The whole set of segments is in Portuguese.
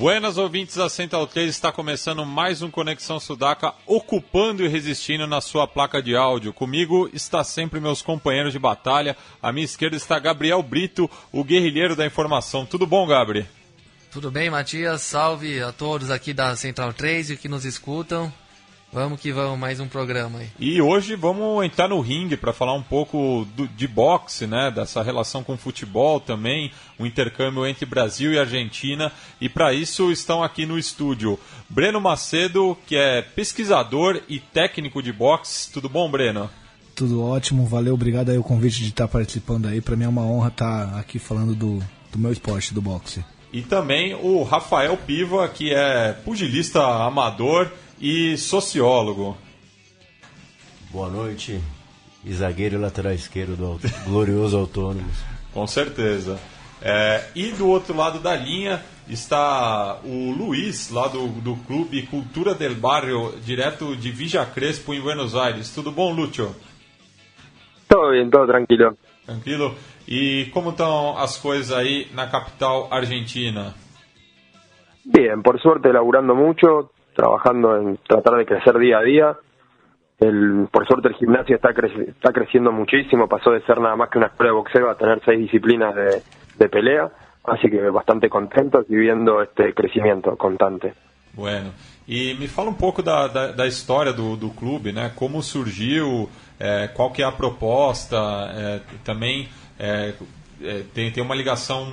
Buenas ouvintes da Central 3, está começando mais um Conexão Sudaca, ocupando e resistindo na sua placa de áudio. Comigo está sempre meus companheiros de batalha. À minha esquerda está Gabriel Brito, o guerrilheiro da informação. Tudo bom, Gabri? Tudo bem, Matias? Salve a todos aqui da Central 3 e que nos escutam. Vamos que vamos, mais um programa aí. E hoje vamos entrar no ringue para falar um pouco do, de boxe, né? Dessa relação com futebol também, o um intercâmbio entre Brasil e Argentina. E para isso estão aqui no estúdio Breno Macedo, que é pesquisador e técnico de boxe. Tudo bom, Breno? Tudo ótimo, valeu, obrigado aí o convite de estar participando aí. Para mim é uma honra estar aqui falando do, do meu esporte, do boxe. E também o Rafael Piva, que é pugilista amador e sociólogo. Boa noite, e zagueiro e lateral esquerdo do glorioso Autônomos. Com certeza. É, e do outro lado da linha está o Luiz, lá do, do clube Cultura del Barrio, direto de Villa Crespo, em Buenos Aires. Tudo bom, Lúcio? Tudo bem, tudo tranquilo. Tranquilo. E como estão as coisas aí na capital argentina? Bien, por suerte laburando mucho, trabajando en tratar de crecer día a día. El, por suerte el gimnasio está, está creciendo muchísimo, pasó de ser nada más que una escuela de boxeo a tener seis disciplinas de, de pelea, así que bastante contentos y viendo este crecimiento constante. Bueno, e me fala um pouco da, da, da história do, do clube, né? Como surgiu, qual que é é, tem, tem uma ligação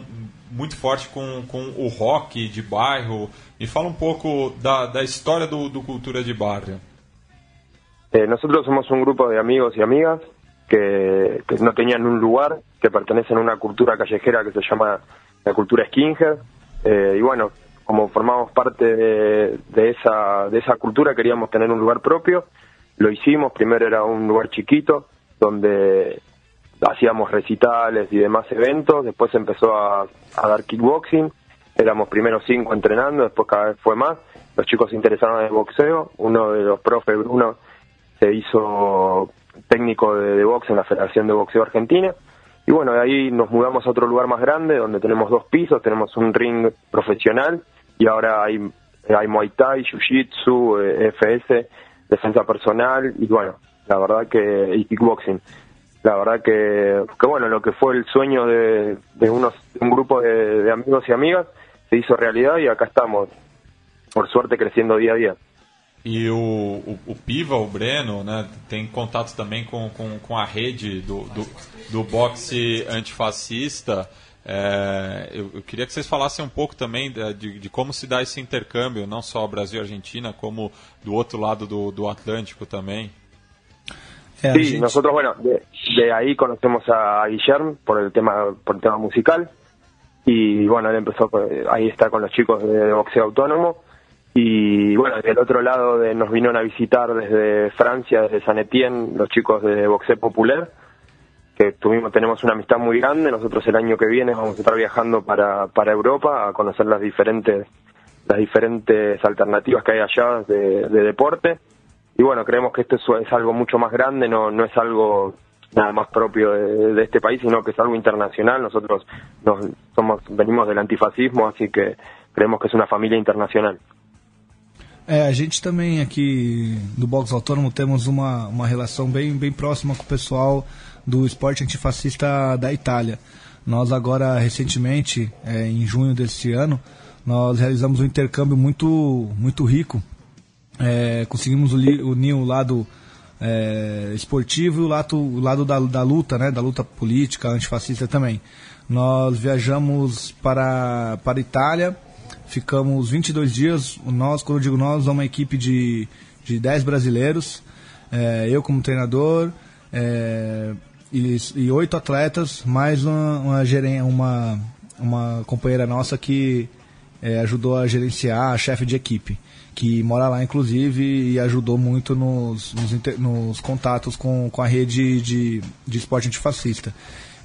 muito forte com, com o rock de bairro. Me fala um pouco da, da história do, do Cultura de Barrio. Eh, nosotros somos un grupo de amigos y amigas que, que, no tenían un lugar, que pertenecen a una cultura callejera que se llama la cultura skinhead. Eh, y bueno, como formamos parte de, de, esa, de esa cultura, queríamos tener un lugar propio. Lo hicimos, primero era un lugar chiquito, donde hacíamos recitales y demás eventos, después empezó a, dar kickboxing, éramos primero cinco entrenando, después cada vez fue más, los chicos se interesaron en el boxeo, uno de los profes, Bruno, se hizo técnico de, de en la Federación de Boxeo Argentina, y bueno, de ahí nos mudamos a otro lugar más grande, donde tenemos dos pisos, tenemos un ring profesional, y ahora hay, hay Muay Thai, Jiu-Jitsu, eh, FS, defensa personal, y bueno, la verdad que, y kickboxing la verdad que, que, bueno, lo que fue el sueño de, de unos, un grupo de, de, amigos y amigas se hizo realidad y acá estamos, por suerte, crescendo dia a dia. E o, o, o Piva, o Breno, né, tem contatos também com, com, com a rede do, do, do boxe antifascista. É, eu, eu, queria que vocês falassem um pouco também de, de, como se dá esse intercâmbio, não só Brasil e Argentina, como do outro lado do, do Atlântico também. Sí, gente... nosotros, bueno, de, de, ahí conocemos a Guillermo por el tema por el tema musical. Y bueno, él empezó, ahí está con los chicos de, boxeo autónomo. Y bueno, del otro lado de, nos vinieron a visitar desde Francia, desde San Etienne, los chicos de boxeo popular que tuvimos, tenemos una amistad muy grande, nosotros el año que viene vamos a estar viajando para, para Europa a conocer las diferentes las diferentes alternativas que hay allá de, de deporte y bueno, creemos que esto es, es, algo mucho más grande, no, no es algo nada más propio de, de, este país, sino que es algo internacional. Nosotros nos, somos, venimos del antifascismo, así que creemos que es una familia internacional. É, a gente também aqui do Box Autônomo temos uma, uma relação bem, bem próxima com o pessoal do esporte antifascista da Itália. Nós agora, recentemente, é, em junho deste ano, nós realizamos um intercâmbio muito, muito rico é, conseguimos unir o lado é, esportivo e o lado, o lado da, da, luta, né, da luta política antifascista também. Nós viajamos para, para a Itália, ficamos 22 dias, nós, quando eu digo nós, é uma equipe de, de 10 brasileiros, é, eu como treinador, é, e, e oito atletas, mais uma, uma, uma, uma companheira nossa que é, ajudou a gerenciar, a chefe de equipe, que mora lá inclusive e ajudou muito nos, nos, nos contatos com, com a rede de, de esporte antifascista.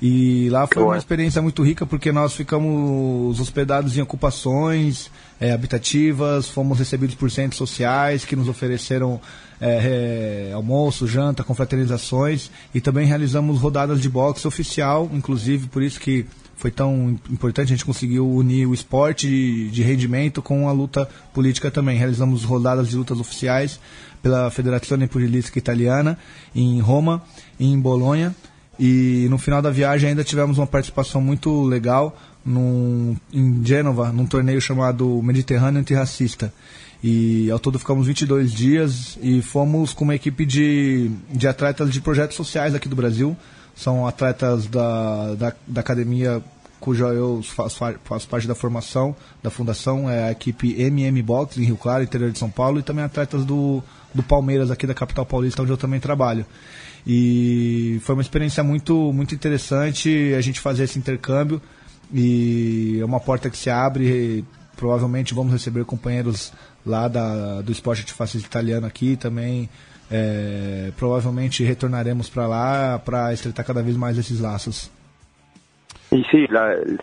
E lá foi uma experiência muito rica porque nós ficamos hospedados em ocupações é, habitativas, fomos recebidos por centros sociais que nos ofereceram é, é, almoço, janta, confraternizações e também realizamos rodadas de boxe oficial, inclusive por isso que foi tão importante, a gente conseguiu unir o esporte de, rendimento com a luta política também. Realizamos rodadas de lutas oficiais pela Federazione Pugilistica Italiana em Roma e em Bolonha. E no final da viagem ainda tivemos uma participação muito legal num, em Gênova, num torneio chamado Mediterrâneo Antirracista. E ao todo ficamos 22 dias e fomos com uma equipe de, de atletas de projetos sociais aqui do Brasil. São atletas da, da, da academia cuja eu faço, faço parte da formação da fundação, é a equipe MM Box em Rio Claro, interior de São Paulo, e também atletas do, do Palmeiras aqui da capital paulista, onde eu também trabalho. E foi uma experiência muito, muito interessante a gente fazer esse intercâmbio e é uma porta que se abre. provavelmente vamos receber companheiros lá da, do esporte antifascista italiano aqui também. É, provavelmente retornaremos para lá para estreitar cada vez mais esses laços. Y sí,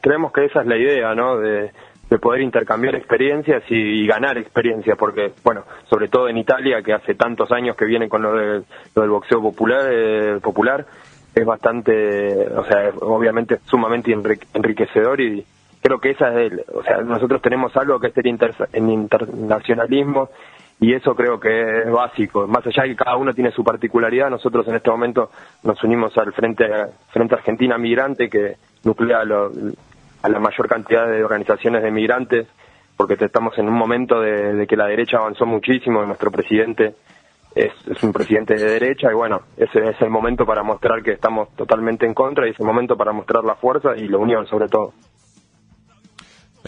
creemos que esa es la idea, ¿no? De, de poder intercambiar experiencias y, ganar experiencia, porque, bueno, sobre todo en Italia, que hace tantos años que viene con lo, de- lo del boxeo popular, eh, popular, es bastante, o sea, obviamente sumamente enrique- enriquecedor y creo que esa es el, o sea, nosotros tenemos algo que es el internacionalismo y eso creo que es básico. Más allá de que cada uno tiene su particularidad, nosotros en este momento nos unimos al Frente, Frente Argentina Migrante, que nuclea lo- a la mayor cantidad de organizaciones de migrantes, porque estamos en un momento de, que la derecha avanzó muchísimo, y nuestro presidente es, es un presidente de derecha, y bueno, ese es el momento para mostrar que estamos totalmente en contra, y es el momento para mostrar la fuerza y la unión sobre todo.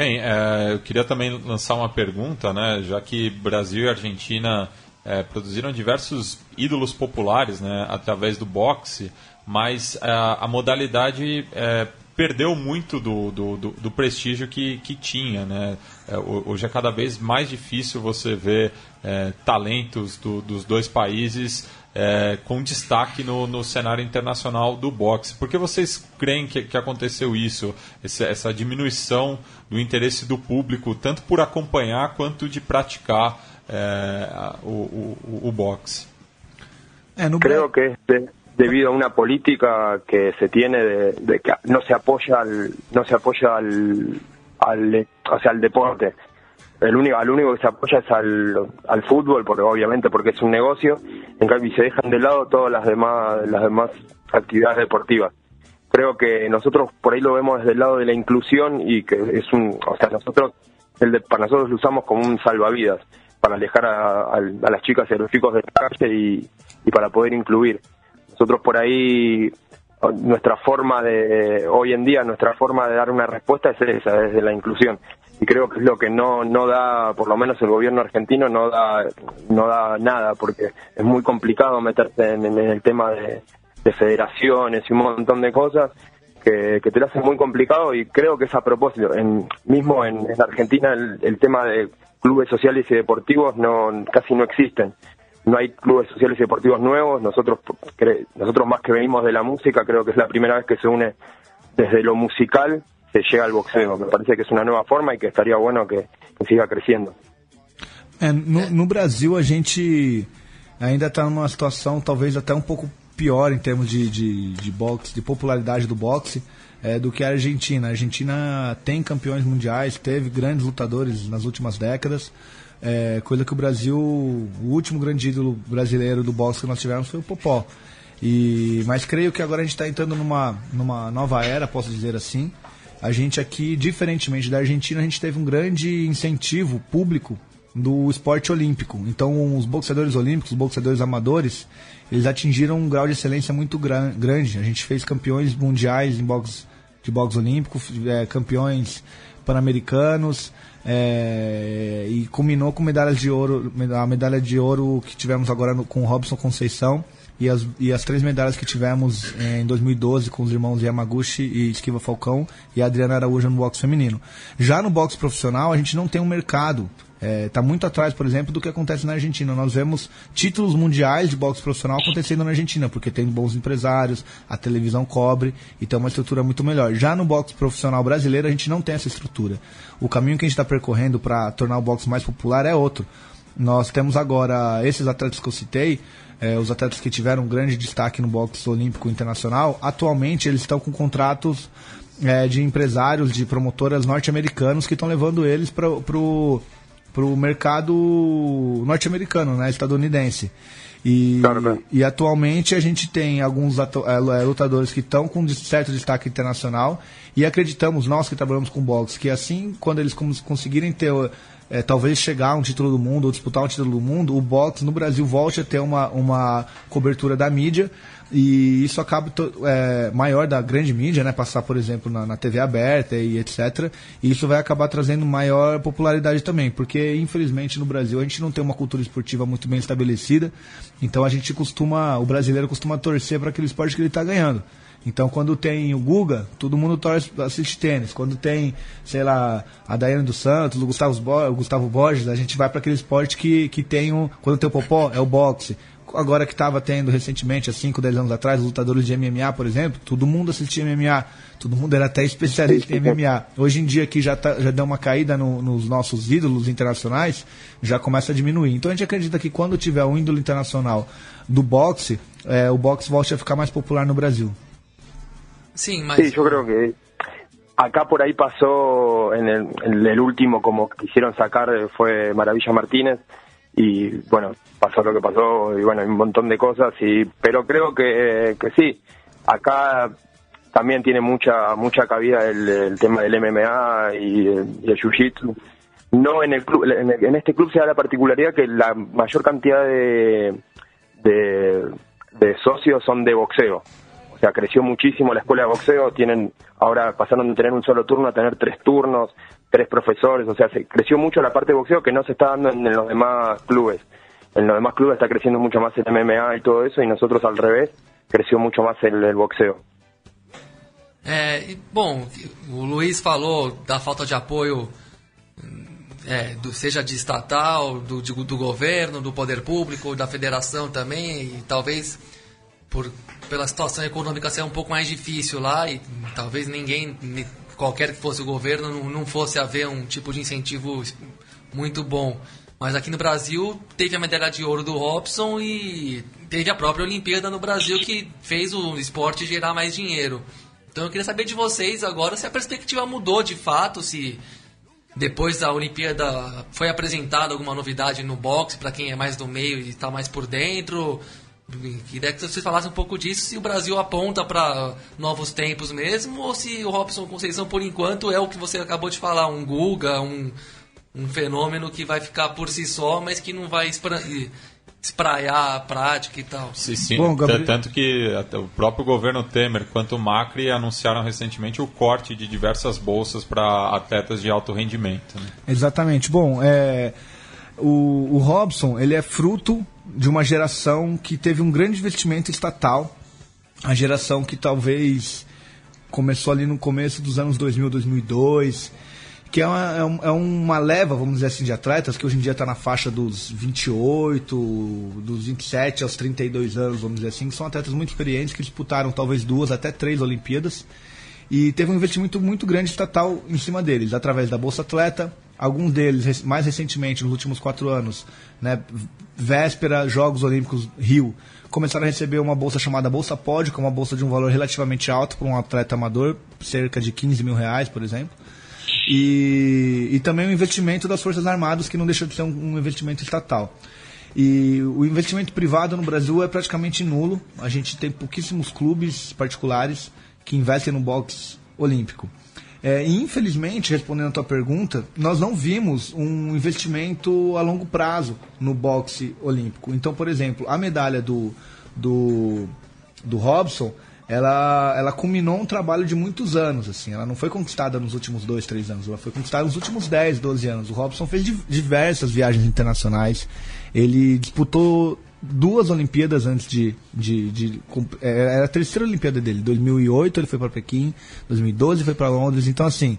Bem, é, eu queria também lançar uma pergunta, né? Já que Brasil e Argentina é, produziram diversos ídolos populares, né? Através do boxe, mas a, a modalidade é, perdeu muito do, do, do- do prestígio que, que tinha, né? É, ho- hoje é cada vez mais difícil você ver é, talentos do- dos dois países é, com destaque no, no cenário internacional do boxe. Por que vocês creem que, que aconteceu isso? Esse- essa diminuição do interesse do público, tanto por acompanhar quanto de praticar é, a- o, o, o boxe? É, no Creo que debido a una política que se tiene de, de que no se apoya al, no se apoya al, al o sea al deporte el único al único que se apoya es al, al fútbol porque obviamente porque es un negocio en cambio se dejan de lado todas las demás las demás actividades deportivas. Creo que nosotros por ahí lo vemos desde el lado de la inclusión y que es un o sea nosotros el de- para nosotros lo usamos como un salvavidas para alejar a, a- las chicas y a los chicos de la calle y, y para poder incluir. Nosotros por ahí nuestra forma de hoy en día nuestra forma de dar una respuesta es esa desde la inclusión. Y creo que es lo que no no da por lo menos el gobierno argentino no da no da nada porque es muy complicado meterse en, el tema de, de federaciones y un montón de cosas que, que te lo hace muy complicado y creo que es a propósito. En, mismo en, en Argentina el, el tema de clubes sociales y deportivos no casi no existen no hay clubes sociales y deportivos nuevos. Nosotros, nosotros más que venimos de la música, creo que es la primera vez que se une desde lo musical, se llega al boxeo. Me parece que es una nueva forma y que estaría bueno que, que siga creciendo. É, no, no Brasil a gente ainda está numa situação talvez até um pouco pior em termos de, de, de boxe, de popularidade do boxe, é, do que a Argentina. A Argentina tem campeões mundiais, teve grandes lutadores nas últimas décadas, é, coisa que o Brasil, o último grande ídolo brasileiro do boxe que nós tivemos foi o Popó. E, mas creio que agora a gente está entrando numa, numa nova era, posso dizer assim. A gente aqui, diferentemente da Argentina, a gente teve um grande incentivo público do esporte olímpico. Então, os boxeadores olímpicos, os boxeadores amadores, eles atingiram um grau de excelência muito gran grande. A gente fez campeões mundiais em boxe, de boxe olímpico, é, campeões pan-americanos, é, e culminou com medalhas de ouro, a medalha de ouro que tivemos agora no, com o Robson Conceição e as, e as três medalhas que tivemos em 2012 com os irmãos Yamaguchi e Esquiva Falcão e Adriana Araújo no boxe feminino. Já no boxe profissional, a gente não tem um mercado está é, tá muito atrás, por exemplo, do que acontece na Argentina. Nós vemos títulos mundiais de boxe profissional acontecendo na Argentina, porque tem bons empresários, a televisão cobre e tem uma estrutura muito melhor. Já no boxe profissional brasileiro, a gente não tem essa estrutura. O caminho que a gente está percorrendo para tornar o boxe mais popular é outro. Nós temos agora esses atletas que eu citei, é, os atletas que tiveram um grande destaque no boxe olímpico internacional, atualmente eles estão com contratos é, de empresários, de promotoras norte-americanos que estão levando eles para o para o mercado norte-americano, né, estadunidense. E, claro, e atualmente a gente tem alguns é, lutadores que estão com certo destaque internacional e acreditamos, nós que trabalhamos com boxe, que assim, quando eles conseguirem ter, é, talvez chegar a um título do mundo ou disputar um título do mundo, o boxe no Brasil volte a ter uma, uma cobertura da mídia e isso acaba é, maior da grande mídia, né? Passar, por exemplo, na, na, TV aberta e etc. E isso vai acabar trazendo maior popularidade também, porque infelizmente no Brasil a gente não tem uma cultura esportiva muito bem estabelecida. Então a gente costuma, o brasileiro costuma torcer para aquele esporte que ele está ganhando. Então, quando tem o Guga, todo mundo torce, assiste tênis. Quando tem, sei lá, a Daiane dos Santos, o Gustavo, o Gustavo Borges, a gente vai para aquele esporte que, que tem o. Quando tem o Popó, é o boxe agora que estava tendo recentemente, há 5, 10 anos atrás, lutadores de MMA, por exemplo, todo mundo assistia MMA, todo mundo era até especialista em MMA. Hoje em dia que já, tá, já deu uma caída no, nos nossos ídolos internacionais, já começa a diminuir. Então a gente acredita que quando tiver o ídolo internacional do boxe, é, o boxe volte a ficar mais popular no Brasil. Mas... Sí, yo creo que acá por ahí pasó en el, en el último como quisieron sacar fue Maravilla Martínez y bueno, pasó lo que pasó y bueno, hay un montón de cosas, y pero creo que, que sí, acá también tiene mucha mucha cabida el, tema del MMA y, el Jiu-Jitsu. No en el club, en, este club se da la particularidad que la mayor cantidad de, de, de socios son de boxeo. Sea, creció muchísimo la escuela de boxeo, tienen ahora pasaron de tener un solo turno a tener tres turnos, tres profesores, o sea, se creció mucho la parte de boxeo que no se está dando en, los demás clubes. En los demás clubes está creciendo mucho más el MMA y todo eso, y nosotros al revés, creció mucho más el, boxeo. É, bom, o Luiz falou da falta de apoio, é, seja de estatal, do, de, do governo, do poder público, da federação também, e talvez por, pela situação econômica ser um pouco mais difícil lá, e talvez ninguém qualquer que fosse o governo, não, fosse haver um tipo de incentivo muito bom. Mas aqui no Brasil teve a medalha de ouro do Robson e teve a própria Olimpíada no Brasil que fez o esporte gerar mais dinheiro. Então eu queria saber de vocês agora se a perspectiva mudou de fato, se depois da Olimpíada foi apresentada alguma novidade no boxe para quem é mais do meio e está mais por dentro, Queria que vocês falassem um pouco disso, se o Brasil aponta para novos tempos mesmo, ou se o Robson Conceição, por enquanto, é o que você acabou de falar, um Guga, um, um fenômeno que vai ficar por si só, mas que não vai espraiar a prática e tal. Sim, sim. Bom, Gabriel... Tanto que o próprio governo Temer quanto o Macri anunciaram recentemente o corte de diversas bolsas para atletas de alto rendimento. Né? Exatamente. Bom, é, o, o Robson ele é fruto de uma geração que teve um grande investimento estatal, a geração que talvez começou ali no começo dos anos 2000, 2002, que é uma, é, é uma leva, vamos dizer assim, de atletas que hoje em dia está na faixa dos 28, dos 27 aos 32 anos, vamos dizer assim, que são atletas muito experientes que disputaram talvez duas até três Olimpíadas. E teve um investimento muito grande estatal em cima deles, através da Bolsa Atleta, alguns deles, mais recentemente, nos últimos quatro anos, né, véspera Jogos Olímpicos Rio, começaram a receber uma bolsa chamada Bolsa Pódio, que é uma bolsa de um valor relativamente alto para um atleta amador, cerca de 15 mil reais, por exemplo. E, e também o investimento das Forças Armadas, que não deixa de ser um, um investimento estatal. E o investimento privado no Brasil é praticamente nulo. A gente tem pouquíssimos clubes particulares que investem no boxe olímpico. É, infelizmente, respondendo a tua pergunta, nós não vimos um investimento a longo prazo no boxe olímpico. Então, por exemplo, a medalha do, do, do Robson, ela, ela culminou um trabalho de muitos anos, assim. Ela não foi conquistada nos últimos dois, três anos, ela foi conquistada nos últimos 10, 12 anos. O Robson fez diversas viagens internacionais. Ele disputou duas Olimpíadas antes de, de, de, é, era a terceira Olimpíada dele 2008 ele foi para Pequim 2012 foi para Londres então assim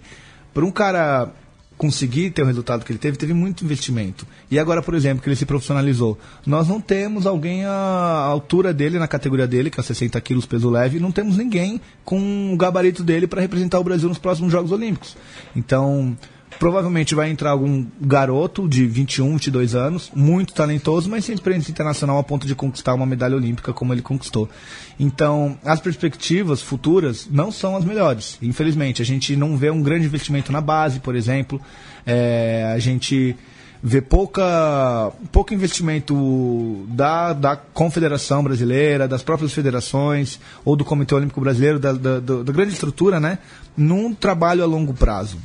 para um cara conseguir ter o resultado que ele teve, teve muito investimento. E agora, por exemplo, que ele se profissionalizou, nós não temos alguém à altura dele, na categoria dele, que é 60 quilos peso leve, não temos ninguém com o gabarito dele para representar o Brasil nos próximos Jogos Olímpicos. Então, Provavelmente vai entrar algum garoto de 21, 22 anos, muito talentoso, mas sem experiência internacional a ponto de conquistar uma medalha olímpica como ele conquistou. Então, as perspectivas futuras não são as melhores. Infelizmente, a gente não vê um grande investimento na base, por exemplo. É, a gente vê pouca, pouco investimento da, da Confederação Brasileira, das próprias federações, ou do Comitê Olímpico Brasileiro, da, da, da grande estrutura, né, num trabalho a longo prazo.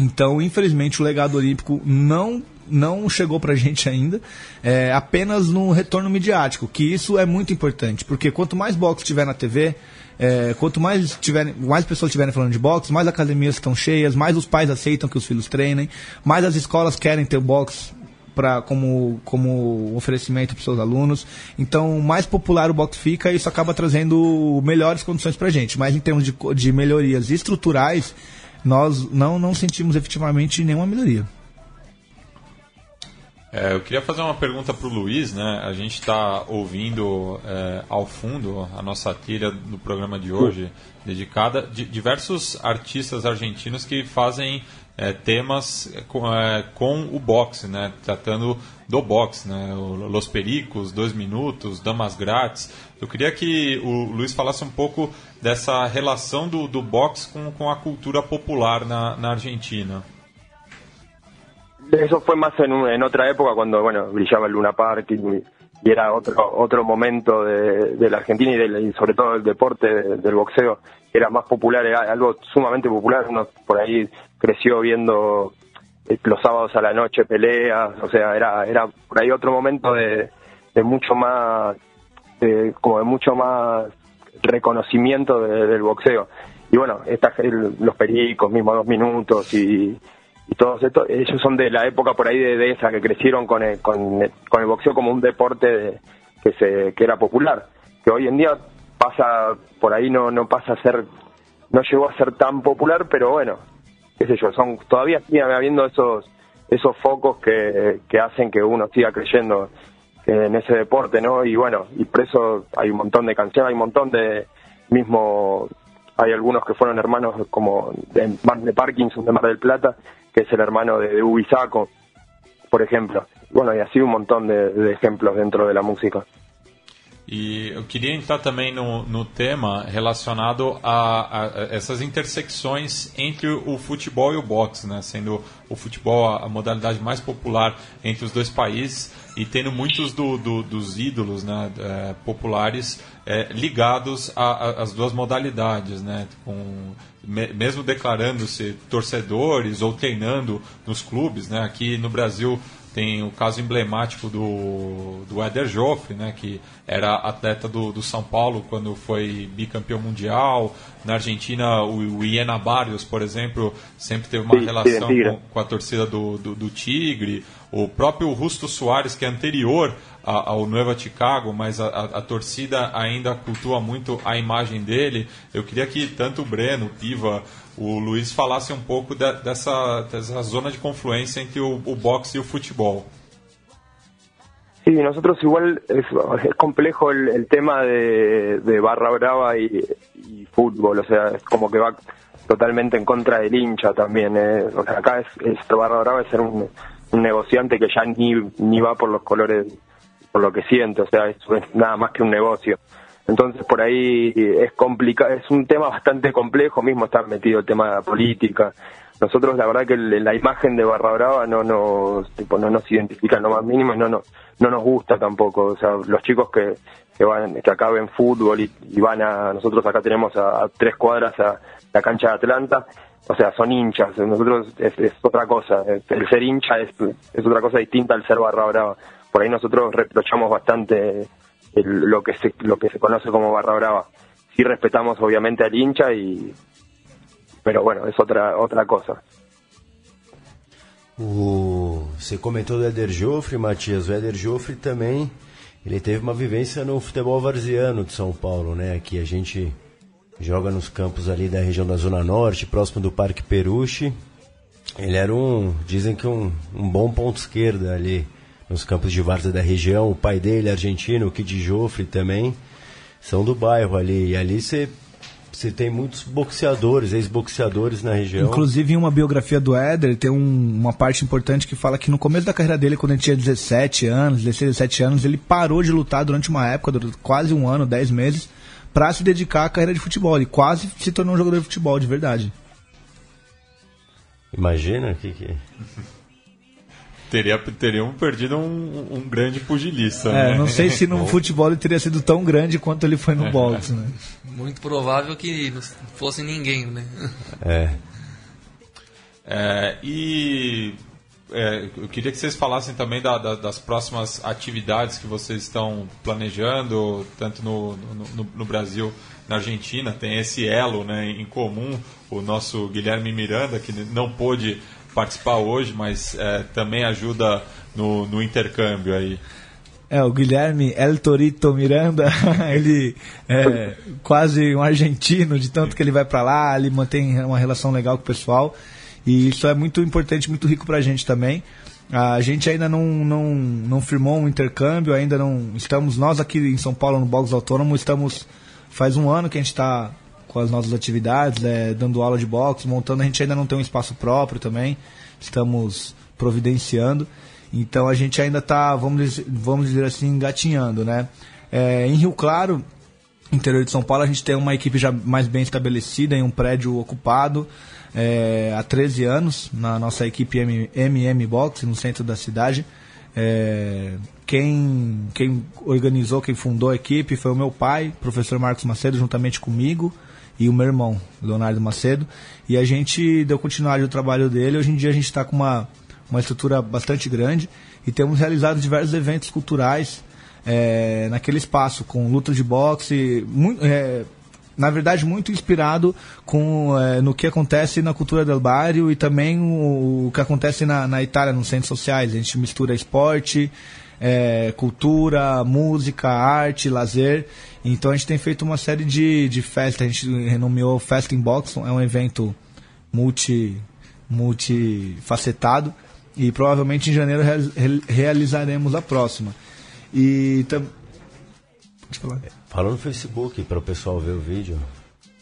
Então, infelizmente, o legado olímpico não não chegou pra gente ainda, é, apenas no retorno midiático, que isso é muito importante, porque quanto mais boxe tiver na TV, é, quanto mais, tiver, mais pessoas estiverem falando de boxe, mais academias estão cheias, mais os pais aceitam que os filhos treinem, mais as escolas querem ter boxe pra, como, como oferecimento para seus alunos. Então, mais popular o boxe fica e isso acaba trazendo melhores condições para gente. Mas em termos de, de melhorias estruturais, nós não, não sentimos efetivamente nenhuma melhoria. É, eu queria fazer uma pergunta para o Luiz, né? A gente está ouvindo é, ao fundo a nossa trilha do programa de hoje, dedicada a diversos artistas argentinos que fazem é, temas com, é, com, o boxe, né? Tratando do boxe, né? Los Pericos, Dois Minutos, Damas Grátis. Eu queria que o Luiz falasse um pouco dessa relação do, do boxe com, com a cultura popular na, na Argentina. Eso fue más en, en otra época cuando bueno brillaba el Luna Park y, y era otro otro momento de, de la Argentina y, de, y, sobre todo el deporte de, del boxeo era más popular, era algo sumamente popular. Uno por ahí creció viendo eh, los sábados a la noche peleas, o sea, era era por ahí otro momento de, de mucho más de, como de mucho más reconocimiento del boxeo. Y bueno, esta, los pericos, mismo dos minutos y, todos estos, ellos son de la época por ahí de, esa, que crecieron con el, con, el, boxeo como un deporte que, se, que era popular. Que hoy en día pasa, por ahí no, no pasa a ser, no llegó a ser tan popular, pero bueno, qué sé yo, son, todavía sigue habiendo esos, esos focos que, que hacen que uno siga creyendo en ese deporte, ¿no? Y bueno, y por eso hay un montón de canciones, hay un montón de mismo, hay algunos que fueron hermanos como de, de Parkinson de Mar del Plata, que es el hermano de, de Ubisaco, por ejemplo. Bueno, y así un montón de, de ejemplos dentro de la música. E eu queria entrar também no, no tema relacionado a, a, essas intersecções entre o futebol e o boxe, né? sendo o futebol a, a modalidade mais popular entre os dois países e tendo muitos do, do, dos ídolos né, é, populares é, ligados às duas modalidades, né, com, me, mesmo declarando-se torcedores ou treinando nos clubes. Né, aqui no Brasil tem o caso emblemático do, do Éder Joffre, né, que era atleta do, do São Paulo quando foi bicampeão mundial. Na Argentina, o, o Iena Barrios, por exemplo, sempre teve uma relação com, com, a torcida do, do, do, Tigre. O próprio Rusto Soares, que é anterior ao Nueva Chicago, mas a, a, a, torcida ainda cultua muito a imagem dele. Eu queria que tanto o Breno, o Piva, o Luiz falasse um pouco de, dessa, dessa zona de confluência entre o, o boxe e o futebol. Sí, nosotros igual es, complejo el, el, tema de, barra brava y, y, fútbol, o sea, es como que va totalmente en contra del hincha también. Eh. O sea, acá es, es barra brava es ser un, un, negociante que ya ni, ni va por los colores, por lo que siente, o sea, es, es nada más que un negocio. Entonces por ahí es complicado, es un tema bastante complejo, mismo está metido el tema de la política. Nosotros la verdad que la imagen de Barra Brava no nos, tipo, no nos identifica lo más mínimo y no, no, no nos gusta tampoco. O sea, los chicos que, que van, que acá fútbol y, van a, nosotros acá tenemos a, tres cuadras a la cancha de Atlanta, o sea, son hinchas. Nosotros es, es otra cosa. El ser hincha es, es otra cosa distinta al ser Barra Brava. Por ahí nosotros reprochamos bastante lo que se lo que se conoce como barra brava. Sí respetamos obviamente al hincha y pero bueno, es otra otra cosa. Você comentou do Eder Joffre, Matias. O Eder Joffre também ele teve uma vivência no futebol varziano de São Paulo, né? Aqui a gente joga nos campos ali da região da Zona Norte, próximo do Parque Peruche. Ele era um, dizem que um, um bom ponto esquerda ali nos campos de várzea da região. O pai dele, argentino, o Kid Joffre também, são do bairro ali. E ali você você tem muitos boxeadores, ex-boxeadores na região. Inclusive, em uma biografia do Éder, tem um, uma parte importante que fala que no começo da carreira dele, quando ele tinha 17 anos, 16, 17 anos, ele parou de lutar durante uma época, durante quase um ano, 10 meses, para se dedicar à carreira de futebol. Ele quase se tornou um jogador de futebol, de verdade. Imagina o que que... Teria, teriam perdido um, um grande pugilista. É, né? não sei se no futebol ele teria sido tão grande quanto ele foi no boxe, né? Muito provável que não fosse ninguém, né? É. É, e é, eu queria que vocês falassem também da- da- das próximas atividades que vocês estão planejando, tanto no, no- no- no Brasil na Argentina. Tem esse elo né, em comum, o nosso Guilherme Miranda, que não pôde participar hoje, mas é, também ajuda no, no intercâmbio aí. É, o Guilherme El Torito Miranda, ele é quase um argentino, de tanto que ele vai para lá, ele mantém uma relação legal com o pessoal. E isso é muito importante, muito rico pra gente também. A gente ainda não, não, não firmou um intercâmbio, ainda não. Estamos, nós aqui em São Paulo, no Box Autônomo, estamos. Faz um ano que a gente está com as nossas atividades, é, dando aula de boxe, montando. A gente ainda não tem um espaço próprio também, estamos providenciando. Então a gente ainda está, vamos, vamos dizer assim, engatinhando, né? É, em Rio Claro, interior de São Paulo, a gente tem uma equipe já mais bem estabelecida em um prédio ocupado é, há 13 anos, na nossa equipe MM Box, no centro da cidade. É, quem, quem organizou, quem fundou a equipe foi o meu pai, professor Marcos Macedo, juntamente comigo e o meu irmão, Leonardo Macedo. E a gente deu continuidade ao trabalho dele. Hoje em dia a gente está com uma, uma estrutura bastante grande e temos realizado diversos eventos culturais é, naquele espaço, com luta de boxe, muito, é, na verdade muito inspirado com é, no que acontece na cultura del barrio e também o, o que acontece na, na Itália, nos centros sociais. A gente mistura esporte, é, cultura, música, arte, lazer. Então a gente tem feito uma série de, de festas, a gente renomeou Festa in Box, é um evento multi, multifacetado e provavelmente em janeiro re- realizaremos a próxima. E tam... Pode falar. Fala no Facebook para o pessoal ver o vídeo.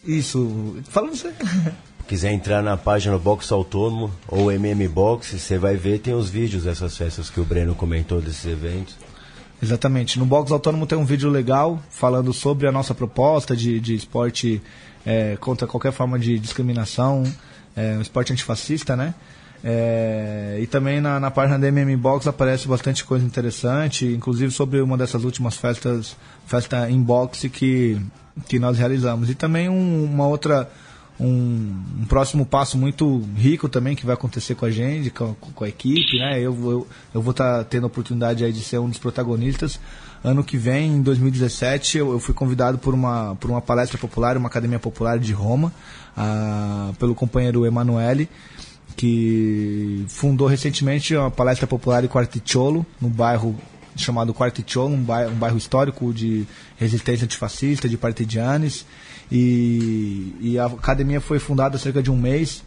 Isso, falando sério. Quiser entrar na página Box Autônomo ou MM Box, você vai ver, tem os vídeos dessas festas que o Breno comentou desses eventos. Exatamente. No Box Autônomo tem um vídeo legal falando sobre a nossa proposta de, de esporte é, contra qualquer forma de discriminação, é, um esporte antifascista, né? É, e também na, na página da MM Box aparece bastante coisa interessante, inclusive sobre uma dessas últimas festas, festa em boxe que, que nós realizamos. E também um- uma outra, um, um próximo passo muito rico também que vai acontecer com a gente, com, com a equipe, né? Eu, eu, eu vou estar tendo a oportunidade aí de ser um dos protagonistas. Ano que vem, em 2017, eu, eu fui convidado por uma, por uma palestra popular, uma academia popular de Roma, ah, pelo companheiro Emanuele, que fundou recentemente uma palestra popular em Quarticciolo, no bairro chamado Quarticciolo, um bairro, um bairro histórico de resistência antifascista, de partidianes. E, e a academia foi fundada há cerca de um mês.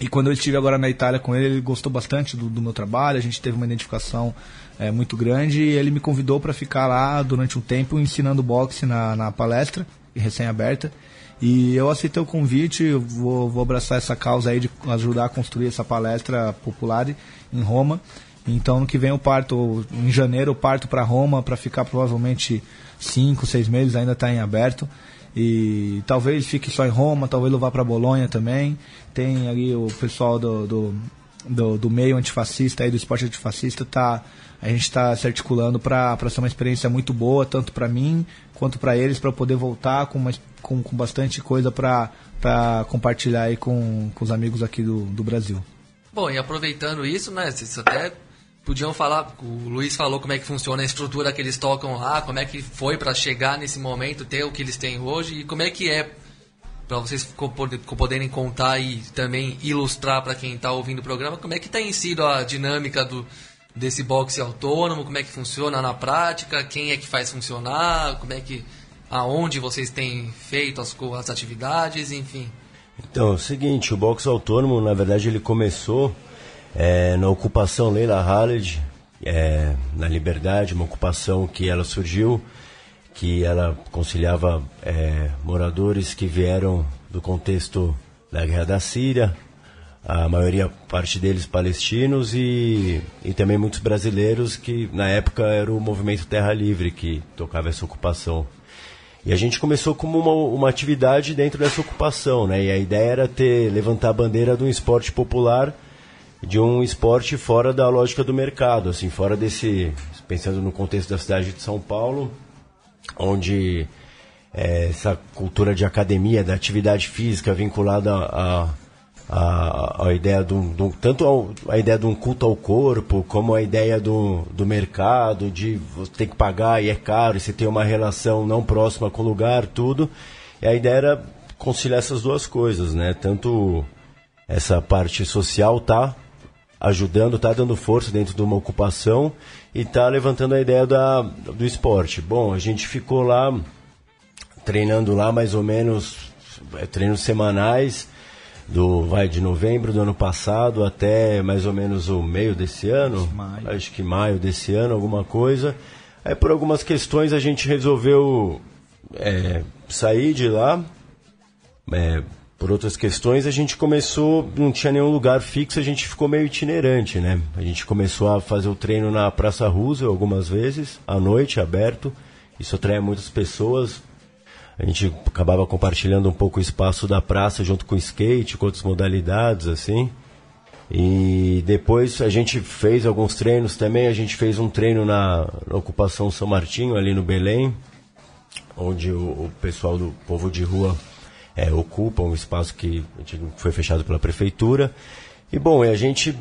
E quando eu estive agora na Itália com ele, ele gostou bastante do, do meu trabalho, a gente teve uma identificação é, muito grande e ele me convidou para ficar lá durante um tempo ensinando boxe na, na palestra, recém-aberta. E eu aceitei o convite, vou, vou abraçar essa causa aí de ajudar a construir essa palestra popular em Roma. Então, no que vem eu parto, em janeiro eu parto para Roma para ficar provavelmente cinco, seis meses, ainda está em aberto. E talvez fique só em Roma, talvez eu vá para Bolonha também. Tem ali o pessoal do, do, do, do meio antifascista, aí, do esporte antifascista, tá, a gente está se articulando para ser uma experiência muito boa, tanto para mim quanto para eles, para poder voltar com, uma, com, com bastante coisa para compartilhar aí com, com os amigos aqui do, do Brasil. Bom, e aproveitando isso, né, vocês até podiam falar, o Luiz falou como é que funciona a estrutura que eles tocam lá, como é que foi para chegar nesse momento, ter o que eles têm hoje e como é que é para vocês poderem contar e também ilustrar para quem está ouvindo o programa, como é que tem sido a dinâmica do, desse boxe autônomo, como é que funciona na prática, quem é que faz funcionar, como é que aonde vocês têm feito as, as atividades, enfim. Então, é o seguinte, o boxe autônomo, na verdade, ele começou é, na ocupação Leila Khaled, é, na Liberdade, uma ocupação que ela surgiu, que ela conciliava é, moradores que vieram do contexto da guerra da Síria, a maioria, parte deles palestinos e, e também muitos brasileiros que na época era o movimento Terra Livre que tocava essa ocupação. E a gente começou como uma, uma atividade dentro dessa ocupação, né? E a ideia era ter levantar a bandeira de um esporte popular, de um esporte fora da lógica do mercado, assim, fora desse, pensando no contexto da cidade de São Paulo, onde é, essa cultura de academia, da atividade física vinculada a, a, a ideia de de um, tanto a, a, ideia de um culto ao corpo como a ideia do, do mercado de você ter que pagar e é caro e você tem uma relação não próxima com o lugar tudo. E a ideia era conciliar essas duas coisas né? Tanto essa parte social tá ajudando tá dando força dentro de uma ocupação e tá levantando a ideia da, do esporte bom a gente ficou lá treinando lá mais ou menos é, treinos semanais do vai de novembro do ano passado até mais ou menos o meio desse ano, maio. acho que maio desse ano, alguma coisa. Aí por algumas questões a gente resolveu é, sair de lá. É, por outras questões a gente começou, não tinha nenhum lugar fixo, a gente ficou meio itinerante, né? A gente começou a fazer o treino na Praça Roosevelt algumas vezes, à noite, aberto. Isso atrai muitas pessoas, a gente acabava compartilhando um pouco o espaço da praça junto com o skate, com outras modalidades, assim. E depois a gente fez alguns treinos também. A gente fez um treino na, na ocupação São Martinho, ali no Belém, onde o, o pessoal do povo de rua é, ocupa um espaço que foi fechado pela prefeitura. E bom, a gente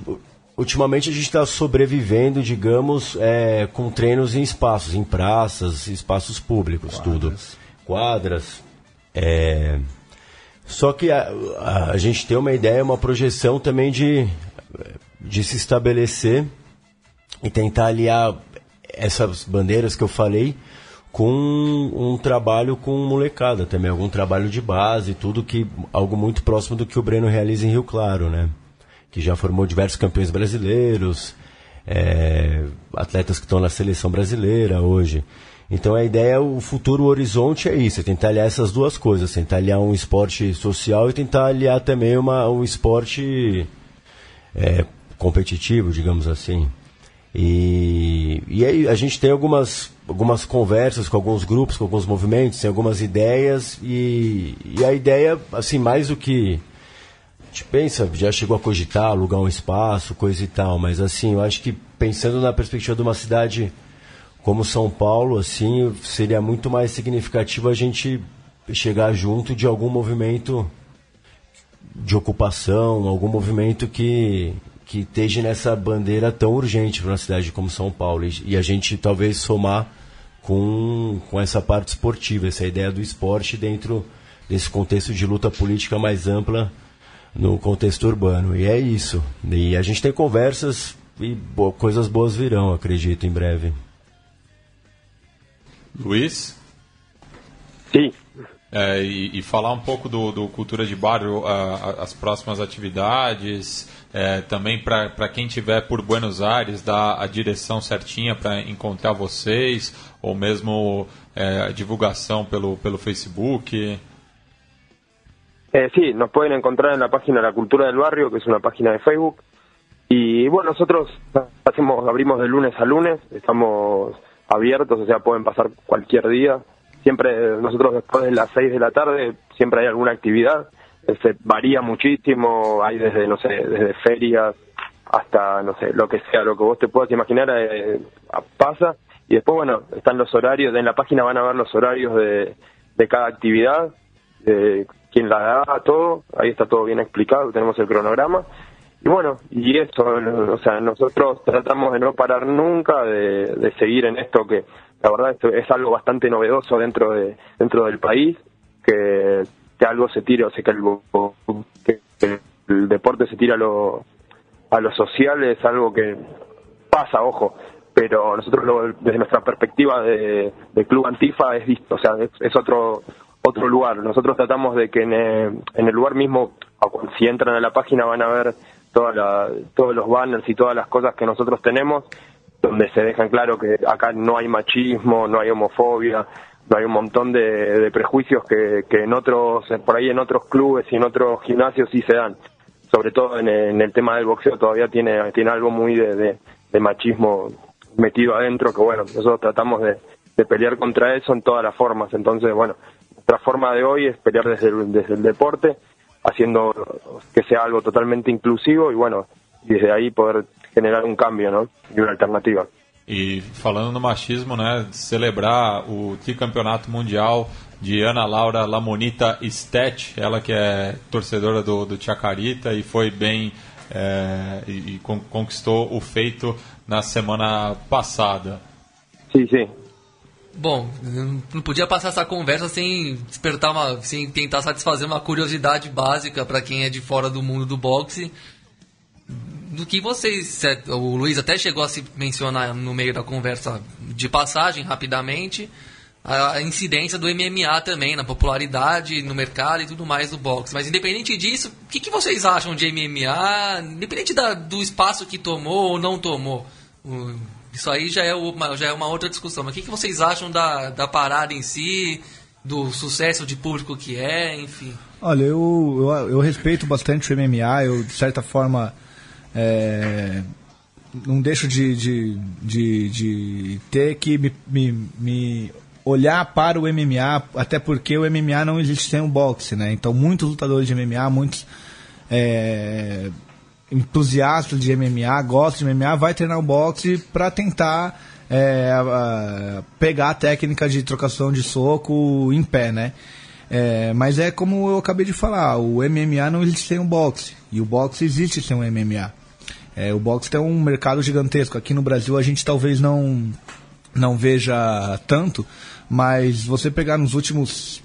ultimamente a gente está sobrevivendo, digamos, é, com treinos em espaços, em praças, espaços públicos, Quadras. tudo quadras. É... Só que a, a, a, gente tem uma ideia, uma projeção também de, de se estabelecer e tentar aliar essas bandeiras que eu falei com um, trabalho com molecada também, algum trabalho de base, tudo que algo muito próximo do que o Breno realiza em Rio Claro, né? Que já formou diversos campeões brasileiros, é, atletas que estão na seleção brasileira hoje. Então a ideia, o futuro o horizonte é isso, é tentar aliar essas duas coisas, tentar aliar um esporte social e tentar aliar também uma, um esporte é, competitivo, digamos assim. E, e aí a gente tem algumas, algumas conversas com alguns grupos, com alguns movimentos, tem algumas ideias e, e a ideia, assim, mais do que a gente pensa, já chegou a cogitar, alugar um espaço, coisa e tal, mas assim, eu acho que pensando na perspectiva de uma cidade como São Paulo, assim, seria muito mais significativo a gente chegar junto de algum movimento de ocupação, algum movimento que, que esteja nessa bandeira tão urgente para uma cidade como São Paulo. E, a gente talvez somar com, com essa parte esportiva, essa ideia do esporte dentro desse contexto de luta política mais ampla no contexto urbano. E é isso. E a gente tem conversas e bo coisas boas virão, acredito, em breve. Luiz? Sim. É, e, e, falar um pouco do, do Cultura de Bar, as próximas atividades, é, também para quem tiver por Buenos Aires, dar a direção certinha para encontrar vocês, ou mesmo é, a divulgação pelo, pelo Facebook. Eh, sí, nos pueden encontrar en la página La Cultura del Barrio, que es una página de Facebook. Y bueno, nosotros hacemos, abrimos de lunes a lunes, estamos abiertos, o sea, pueden pasar cualquier día. Siempre nosotros después de las 6 de la tarde siempre hay alguna actividad. Se varía muchísimo, hay desde, no sé, desde ferias hasta, no sé, lo que sea, lo que vos te puedas imaginar eh, pasa. Y después, bueno, están los horarios, en la página van a ver los horarios de, de cada actividad, de quién la da, todo, ahí está todo bien explicado, tenemos el cronograma. y bueno, y eso, o sea, nosotros tratamos de no parar nunca, de, seguir en esto que la verdad esto es algo bastante novedoso dentro de dentro del país, que, que algo se tire, o sea, que, que, el deporte se tira a lo, a lo social es algo que pasa, ojo, pero nosotros desde nuestra perspectiva de, Club Antifa es o sea, es, otro otro lugar. Nosotros tratamos de que en, en el lugar mismo, si entran a la página van a ver todos los banners y todas las cosas que nosotros tenemos, donde se dejan claro que acá no hay machismo, no hay homofobia, no hay un montón de, prejuicios que, que, en otros, por ahí en otros clubes y en otros gimnasios sí se dan. Sobre todo en, el tema del boxeo todavía tiene, tiene algo muy de, machismo metido adentro que bueno, nosotros tratamos de, pelear contra eso en todas las formas. Entonces, bueno, nuestra forma de hoy es pelear desde desde el deporte haciendo que sea algo totalmente inclusivo y bueno, desde ahí poder generar um cambio ¿no? e uma alternativa. E falando no machismo, né, celebrar o tricampeonato mundial de Ana Laura Lamonita Stet, ela que é torcedora do, do Chacarita e foi bem é, e, e conquistou o feito na semana passada. Sim, sim. Bom, não podia passar essa conversa sem despertar uma, sem tentar satisfazer uma curiosidade básica para quem é de fora do mundo do boxe. Do que vocês, o Luiz até chegou a se mencionar no meio da conversa de passagem rapidamente, a incidência do MMA também na popularidade, no mercado e tudo mais do boxe. Mas independente disso, o que, que vocês acham de MMA? Independente da, do espaço que tomou ou não tomou. Isso aí já é uma, já é uma outra discussão. Mas o que, que vocês acham da, da parada em si, do sucesso de público que é, enfim? Olha, eu, eu, eu respeito bastante o MMA, eu de certa forma é, não deixo de, de, de, de ter que me, me, me, olhar para o MMA, até porque o MMA não existe sem o boxe, né? Então muitos lutadores de MMA, muitos é, entusiasta de MMA, gosta de MMA, vai treinar o boxe para tentar é, a, pegar a técnica de trocação de soco em pé, né? É, mas é como eu acabei de falar, o MMA não existe sem o boxe e o boxe existe sem o MMA. É, o boxe tem um mercado gigantesco. Aqui no Brasil a gente talvez não não veja tanto, mas você pegar nos últimos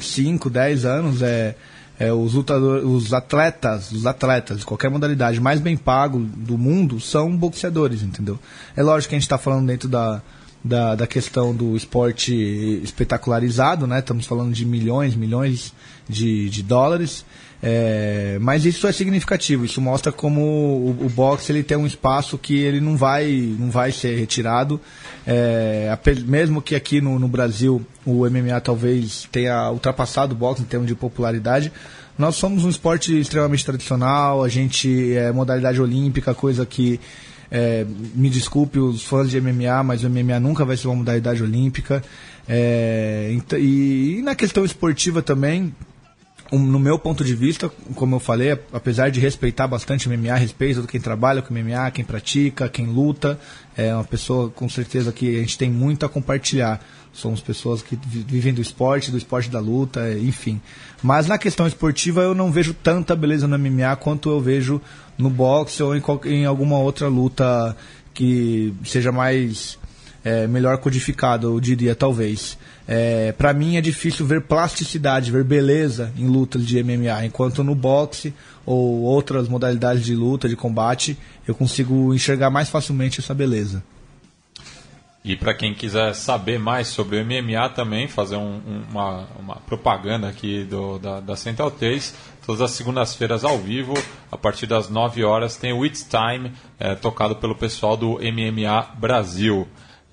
5, 10 anos é é, os, os atletas, os atletas de qualquer modalidade mais bem pago do mundo são boxeadores, entendeu? É lógico que a gente está falando dentro da, da, da, questão do esporte espetacularizado, né? Estamos falando de milhões, milhões de, de dólares. É, mas isso é significativo, isso mostra como o, o boxe ele tem um espaço que ele não vai, não vai ser retirado. É, mesmo que aqui no, no, Brasil o MMA talvez tenha ultrapassado o boxe em termos de popularidade, nós somos um esporte extremamente tradicional, a gente é modalidade olímpica, coisa que é, me desculpe os fãs de MMA, mas o MMA nunca vai ser uma modalidade olímpica. É, e, e, na questão esportiva também, no meu ponto de vista, como eu falei, apesar de respeitar bastante o MMA, respeito quem trabalha com MMA, quem pratica, quem luta, é uma pessoa com certeza que a gente tem muito a compartilhar. Somos pessoas que vivem do esporte, do esporte da luta, enfim. Mas na questão esportiva eu não vejo tanta beleza no MMA quanto eu vejo no boxe ou em, em alguma outra luta que seja mais é, melhor codificada, eu diria talvez. É, para mim é difícil ver plasticidade, ver beleza em lutas de MMA, enquanto no boxe ou outras modalidades de luta, de combate, eu consigo enxergar mais facilmente essa beleza. E para quem quiser saber mais sobre o MMA também, fazer um, uma, uma, propaganda aqui do, da, da Central 3, todas as segundas-feiras ao vivo, a partir das 9 horas, tem o It's Time, é, tocado pelo pessoal do MMA Brasil.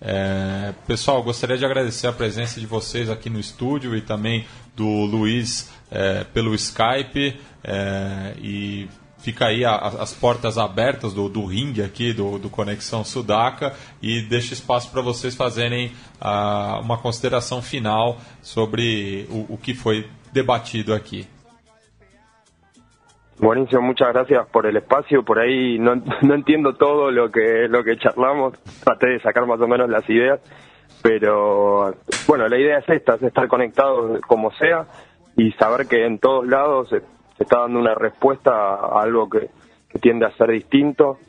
É, pessoal, gostaria de agradecer a presença de vocês aqui no estúdio e também do Luiz é, pelo Skype. É, e fica aí a, as portas abertas do, do ringue aqui do, do Conexão Sudaca e deixo espaço para vocês fazerem a, uma consideração final sobre o, o que foi debatido aqui. Buenísimo, muchas gracias por el espacio. Por ahí no, no entiendo todo lo que lo que charlamos. Traté de sacar más o menos las ideas, pero bueno, la idea es esta, es estar conectados como sea y saber que en todos lados se, está dando una respuesta a algo que, tiende a ser distinto,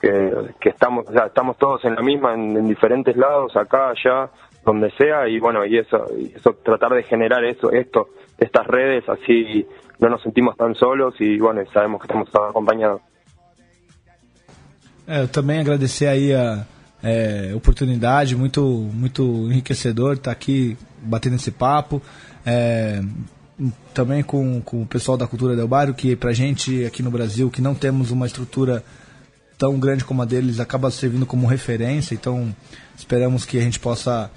que, que estamos, o sea, estamos todos en la misma, en diferentes lados, acá, allá, donde sea, y bueno, y eso, y eso tratar de generar eso, esto, estas redes, así no nos sentimos tan solos y bueno, sabemos que estamos acompañados. É, eu também agradecer aí a é, oportunidade, muito, muito enriquecedor estar aqui batendo esse papo. É, também com, com o pessoal da Cultura Del Bairro, que pra gente aqui no Brasil, que não temos uma estrutura tão grande como a deles, acaba servindo como referência. Então, esperamos que a gente possa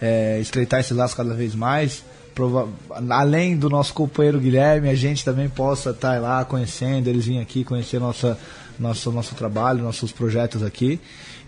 é, estreitar esse laço cada vez mais. Prova além do nosso companheiro Guilherme, a gente também possa estar lá conhecendo, eles virem aqui conhecer nossa, nosso, nosso trabalho, nossos projetos aqui.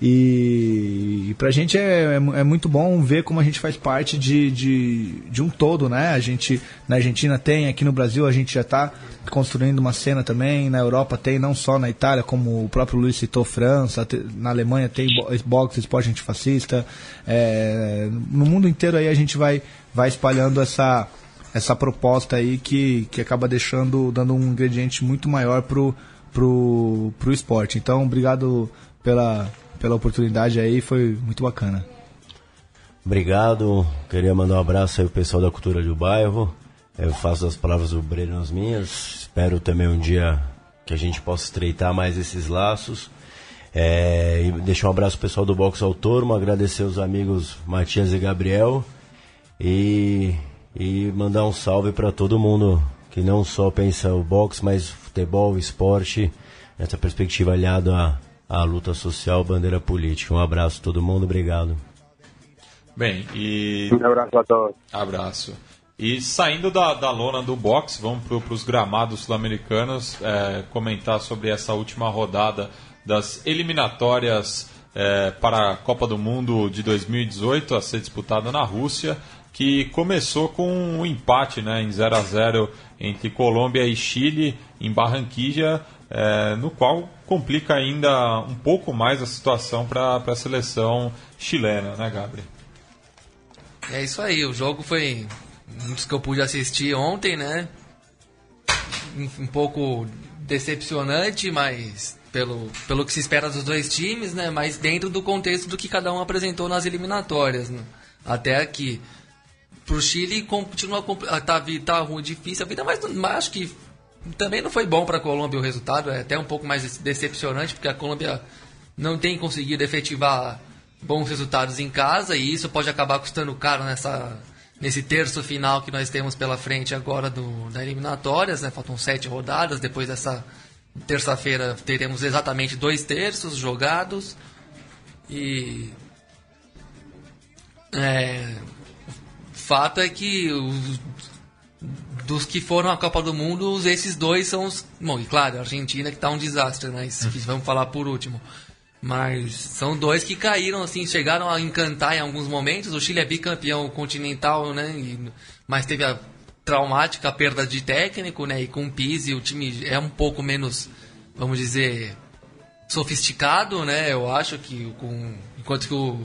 E, e pra gente é, é, é, muito bom ver como a gente faz parte de, de, de, um todo, né? A gente na Argentina tem, aqui no Brasil a gente já está construindo uma cena também, na Europa tem, não só na Itália, como o próprio Luiz citou, França, na Alemanha tem boxe, esporte antifascista. É, no mundo inteiro aí a gente vai, vai espalhando essa, essa proposta aí que, que acaba deixando, dando um ingrediente muito maior pro, pro, pro esporte. Então, obrigado pela, pela oportunidade aí, foi muito bacana. Obrigado, queria mandar um abraço aí pro pessoal da Cultura do Bairro. Eu faço as palavras do Breno as minhas. Espero também um dia que a gente possa estreitar mais esses laços. É, e deixar um abraço pro pessoal do Box Autônomo, agradecer os amigos Matias e Gabriel e, e mandar um salve para todo mundo que não só pensa o boxe, mas futebol, esporte, essa perspectiva aliada a a luta social, bandeira política. Um abraço a todo mundo, obrigado. Bem, e. Um abraço a todos. Abraço. E saindo da, da lona do boxe, vamos para os gramados sul-americanos é, comentar sobre essa última rodada das eliminatórias é, para a Copa do Mundo de 2018 a ser disputada na Rússia, que começou com um empate né, em 0 a 0 entre Colômbia e Chile em Barranquilla, é, no qual complica ainda um pouco mais a situação para a seleção chilena, né, Gabriel? É isso aí, o jogo foi dos que eu pude assistir ontem, né? Um, um pouco decepcionante, mas pelo, pelo que se espera dos dois times, né? Mas dentro do contexto do que cada um apresentou nas eliminatórias, né? até aqui. Pro Chile continua tá, tá ruim, difícil a vida, mas, mas acho que também não foi bom para a Colômbia o resultado, é até um pouco mais decepcionante, porque a Colômbia não tem conseguido efetivar bons resultados em casa e isso pode acabar custando caro nessa, nesse terço final que nós temos pela frente agora do, da eliminatórias. Né? Faltam sete rodadas, depois dessa terça-feira teremos exatamente dois terços jogados e. É, fato é que os dos que foram à Copa do Mundo, esses dois são os. Bom, e claro, a Argentina que está um desastre, mas né? vamos falar por último. Mas são dois que caíram, assim, chegaram a encantar em alguns momentos. O Chile é bicampeão continental, né? E, mas teve a traumática perda de técnico, né? E com o Pizzi o time é um pouco menos, vamos dizer, sofisticado, né? Eu acho que com, enquanto que o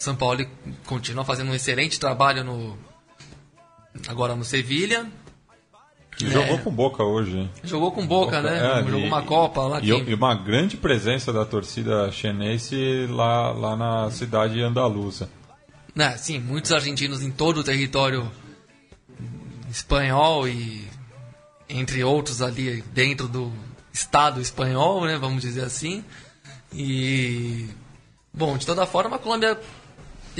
São Paulo continua fazendo um excelente trabalho no agora no Sevilha é. Jogou com Boca hoje. Jogou com Boca, Boca né? É, Jogou e, uma Copa lá. E, e, uma grande presença da torcida chinense lá, lá na cidade andaluza. É, sim, muitos argentinos em todo o território espanhol e entre outros ali dentro do Estado espanhol, né? Vamos dizer assim. E bom, de toda forma, a Colômbia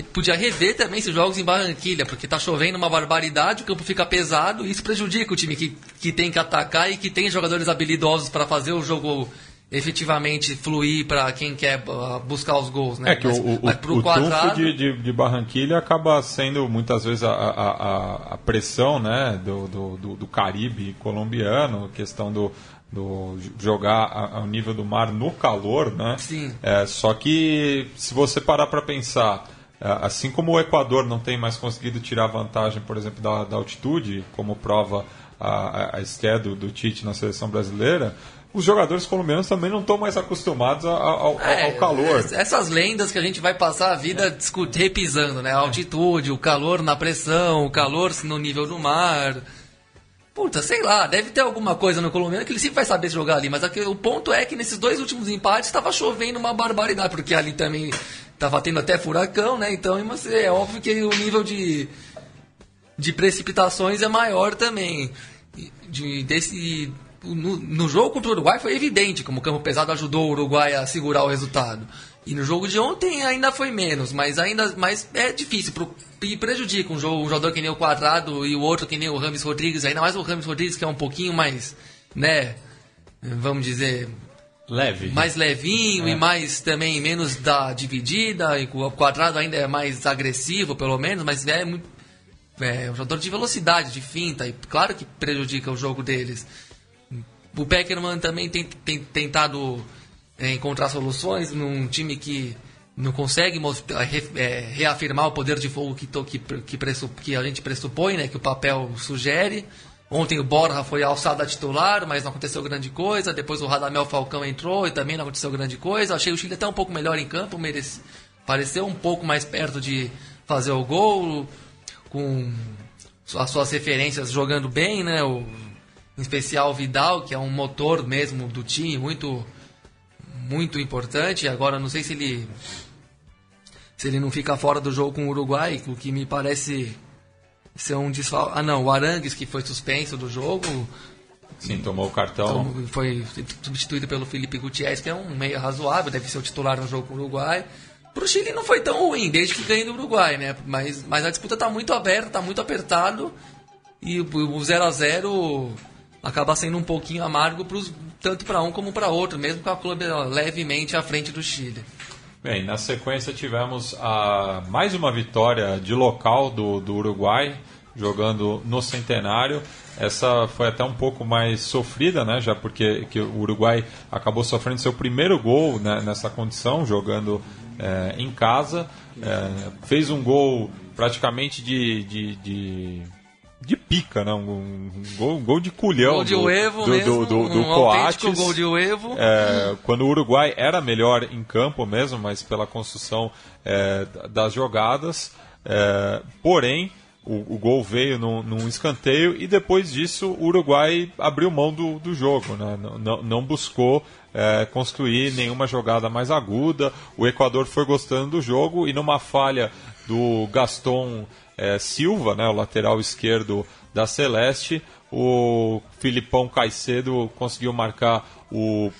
podia rever também esses jogos em Barranquilha, porque tá chovendo uma barbaridade, o campo fica pesado e isso prejudica o time que, que tem que atacar e que tem jogadores habilidosos para fazer o jogo efetivamente fluir para quem quer uh, buscar os gols, né? É que mas, o, o, o quadrado... de, de, de, Barranquilha acaba sendo muitas vezes a, a, a pressão né, do, do, do, Caribe colombiano, questão do, do jogar ao nível do mar no calor, né? Sim. É, só que se você parar para pensar assim como o Equador não tem mais conseguido tirar vantagem, por exemplo, da, da altitude, como prova a, a estreia do, do Tite na seleção brasileira, os jogadores colombianos também não estão mais acostumados ao, ao, é, ao, calor. Essas lendas que a gente vai passar a vida é. repisando, né? A altitude, o calor na pressão, o calor no nível do mar. Puta, sei lá, deve ter alguma coisa no colombiano que ele sempre vai saber jogar ali, mas aqui, o ponto é que nesses dois últimos empates estava chovendo uma barbaridade, porque ali também estava tendo até furacão, né? Então é óbvio que o nível de, de precipitações é maior também. De, desse, no, no jogo contra o Uruguai foi evidente como o campo pesado ajudou o Uruguai a segurar o resultado. E no jogo de ontem ainda foi menos, mas ainda mas é difícil pro, e prejudica um, jogo, um jogador que nem o Quadrado e o outro que nem o Rames Rodrigues, ainda mais o Rames Rodrigues que é um pouquinho mais, né, vamos dizer, leve, mais levinho é. e mais também menos da dividida, e o Quadrado ainda é mais agressivo, pelo menos, mas é muito é um jogador de velocidade, de finta, e claro que prejudica o jogo deles. O Peckerman também tem, tem tentado é, encontrar soluções num time que não consegue é, reafirmar o poder de fogo que, que, que, que, a gente pressupõe, né, que o papel sugere. Ontem o Borja foi alçado a titular, mas não aconteceu grande coisa. Depois o Radamel Falcão entrou e também não aconteceu grande coisa. Achei o Chile até um pouco melhor em campo, merece, pareceu um pouco mais perto de fazer o gol, com as suas referências jogando bem, né? O, em especial o Vidal, que é um motor mesmo do time, muito muito importante. Agora não sei se ele se ele não fica fora do jogo com o Uruguai, o que me parece ser um desfalque. Ah, não, o Arangues que foi suspenso do jogo. Sim, tomou o cartão. Foi substituído pelo Felipe Gutierrez, que é um meio razoável, deve ser o titular no jogo com o Uruguai. Pro Chile não foi tão ruim, desde que ganhou do Uruguai, né? Mas, mas a disputa tá muito aberta, tá muito apertado. E o 0 a 0 acaba sendo um pouquinho amargo pros, tanto para um como para outro, mesmo com a clube levemente à frente do Chile. Bem, na sequência tivemos a, mais uma vitória de local do, do Uruguai, jogando no Centenário. Essa foi até um pouco mais sofrida, né? Já porque que o Uruguai acabou sofrendo seu primeiro gol né, nessa condição, jogando é, em casa. É, fez um gol praticamente de, de, de de pica, né? Um, gol, um gol de culhão gol de do, uevo do, mesmo, do, do, do um Coates. gol de uevo. É, quando o Uruguai era melhor em campo mesmo, mas pela construção é, das jogadas. É, porém, o, o, gol veio num, num, escanteio e depois disso o Uruguai abriu mão do, do jogo, né? não, não, não buscou é, construir nenhuma jogada mais aguda. O Equador foi gostando do jogo e numa falha do Gaston é, Silva, né, o lateral esquerdo da Celeste, o Filipão Caicedo conseguiu marcar o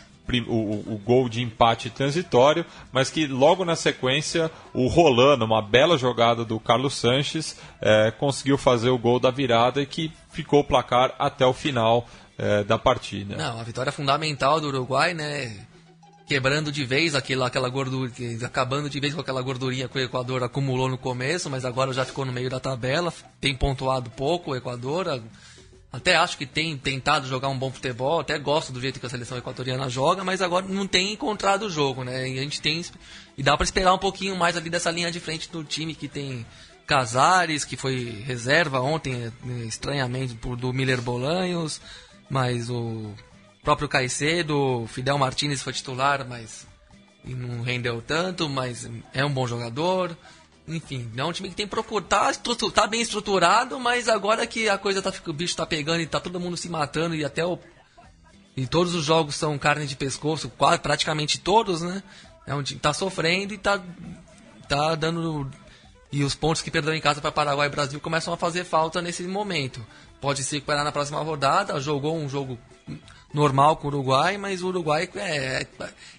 o, o, gol de empate transitório, mas que logo na sequência o Rolando, uma bela jogada do Carlos Sanches, é, conseguiu fazer o gol da virada e que ficou o placar até o final é, da partida. Não, a vitória fundamental do Uruguai, né? Quebrando de vez aquela, aquela gordura, acabando de vez com aquela gordurinha que o Equador acumulou no começo, mas agora já ficou no meio da tabela, tem pontuado pouco o Equador, até acho que tem tentado jogar um bom futebol, até gosto do jeito que a seleção equatoriana joga, mas agora não tem encontrado o jogo, né? E a gente tem e dá para esperar um pouquinho mais ali dessa linha de frente do time que tem Casares, que foi reserva ontem, estranhamente, do Miller Bolanhos, mas o próprio Caicedo, Fidel Martinez foi titular, mas não rendeu tanto, mas é um bom jogador. Enfim, é um time que tem procurado. Tá, tá, bem estruturado, mas agora que a coisa tá, o bicho tá pegando e tá todo mundo se matando e até o. E todos os jogos são carne de pescoço, quase, praticamente todos, né? É um time tá sofrendo e tá, tá dando. E os pontos que perdeu em casa para Paraguai e Brasil começam a fazer falta nesse momento. Pode se recuperar na próxima rodada, jogou um jogo normal com o Uruguai, mas o Uruguai é,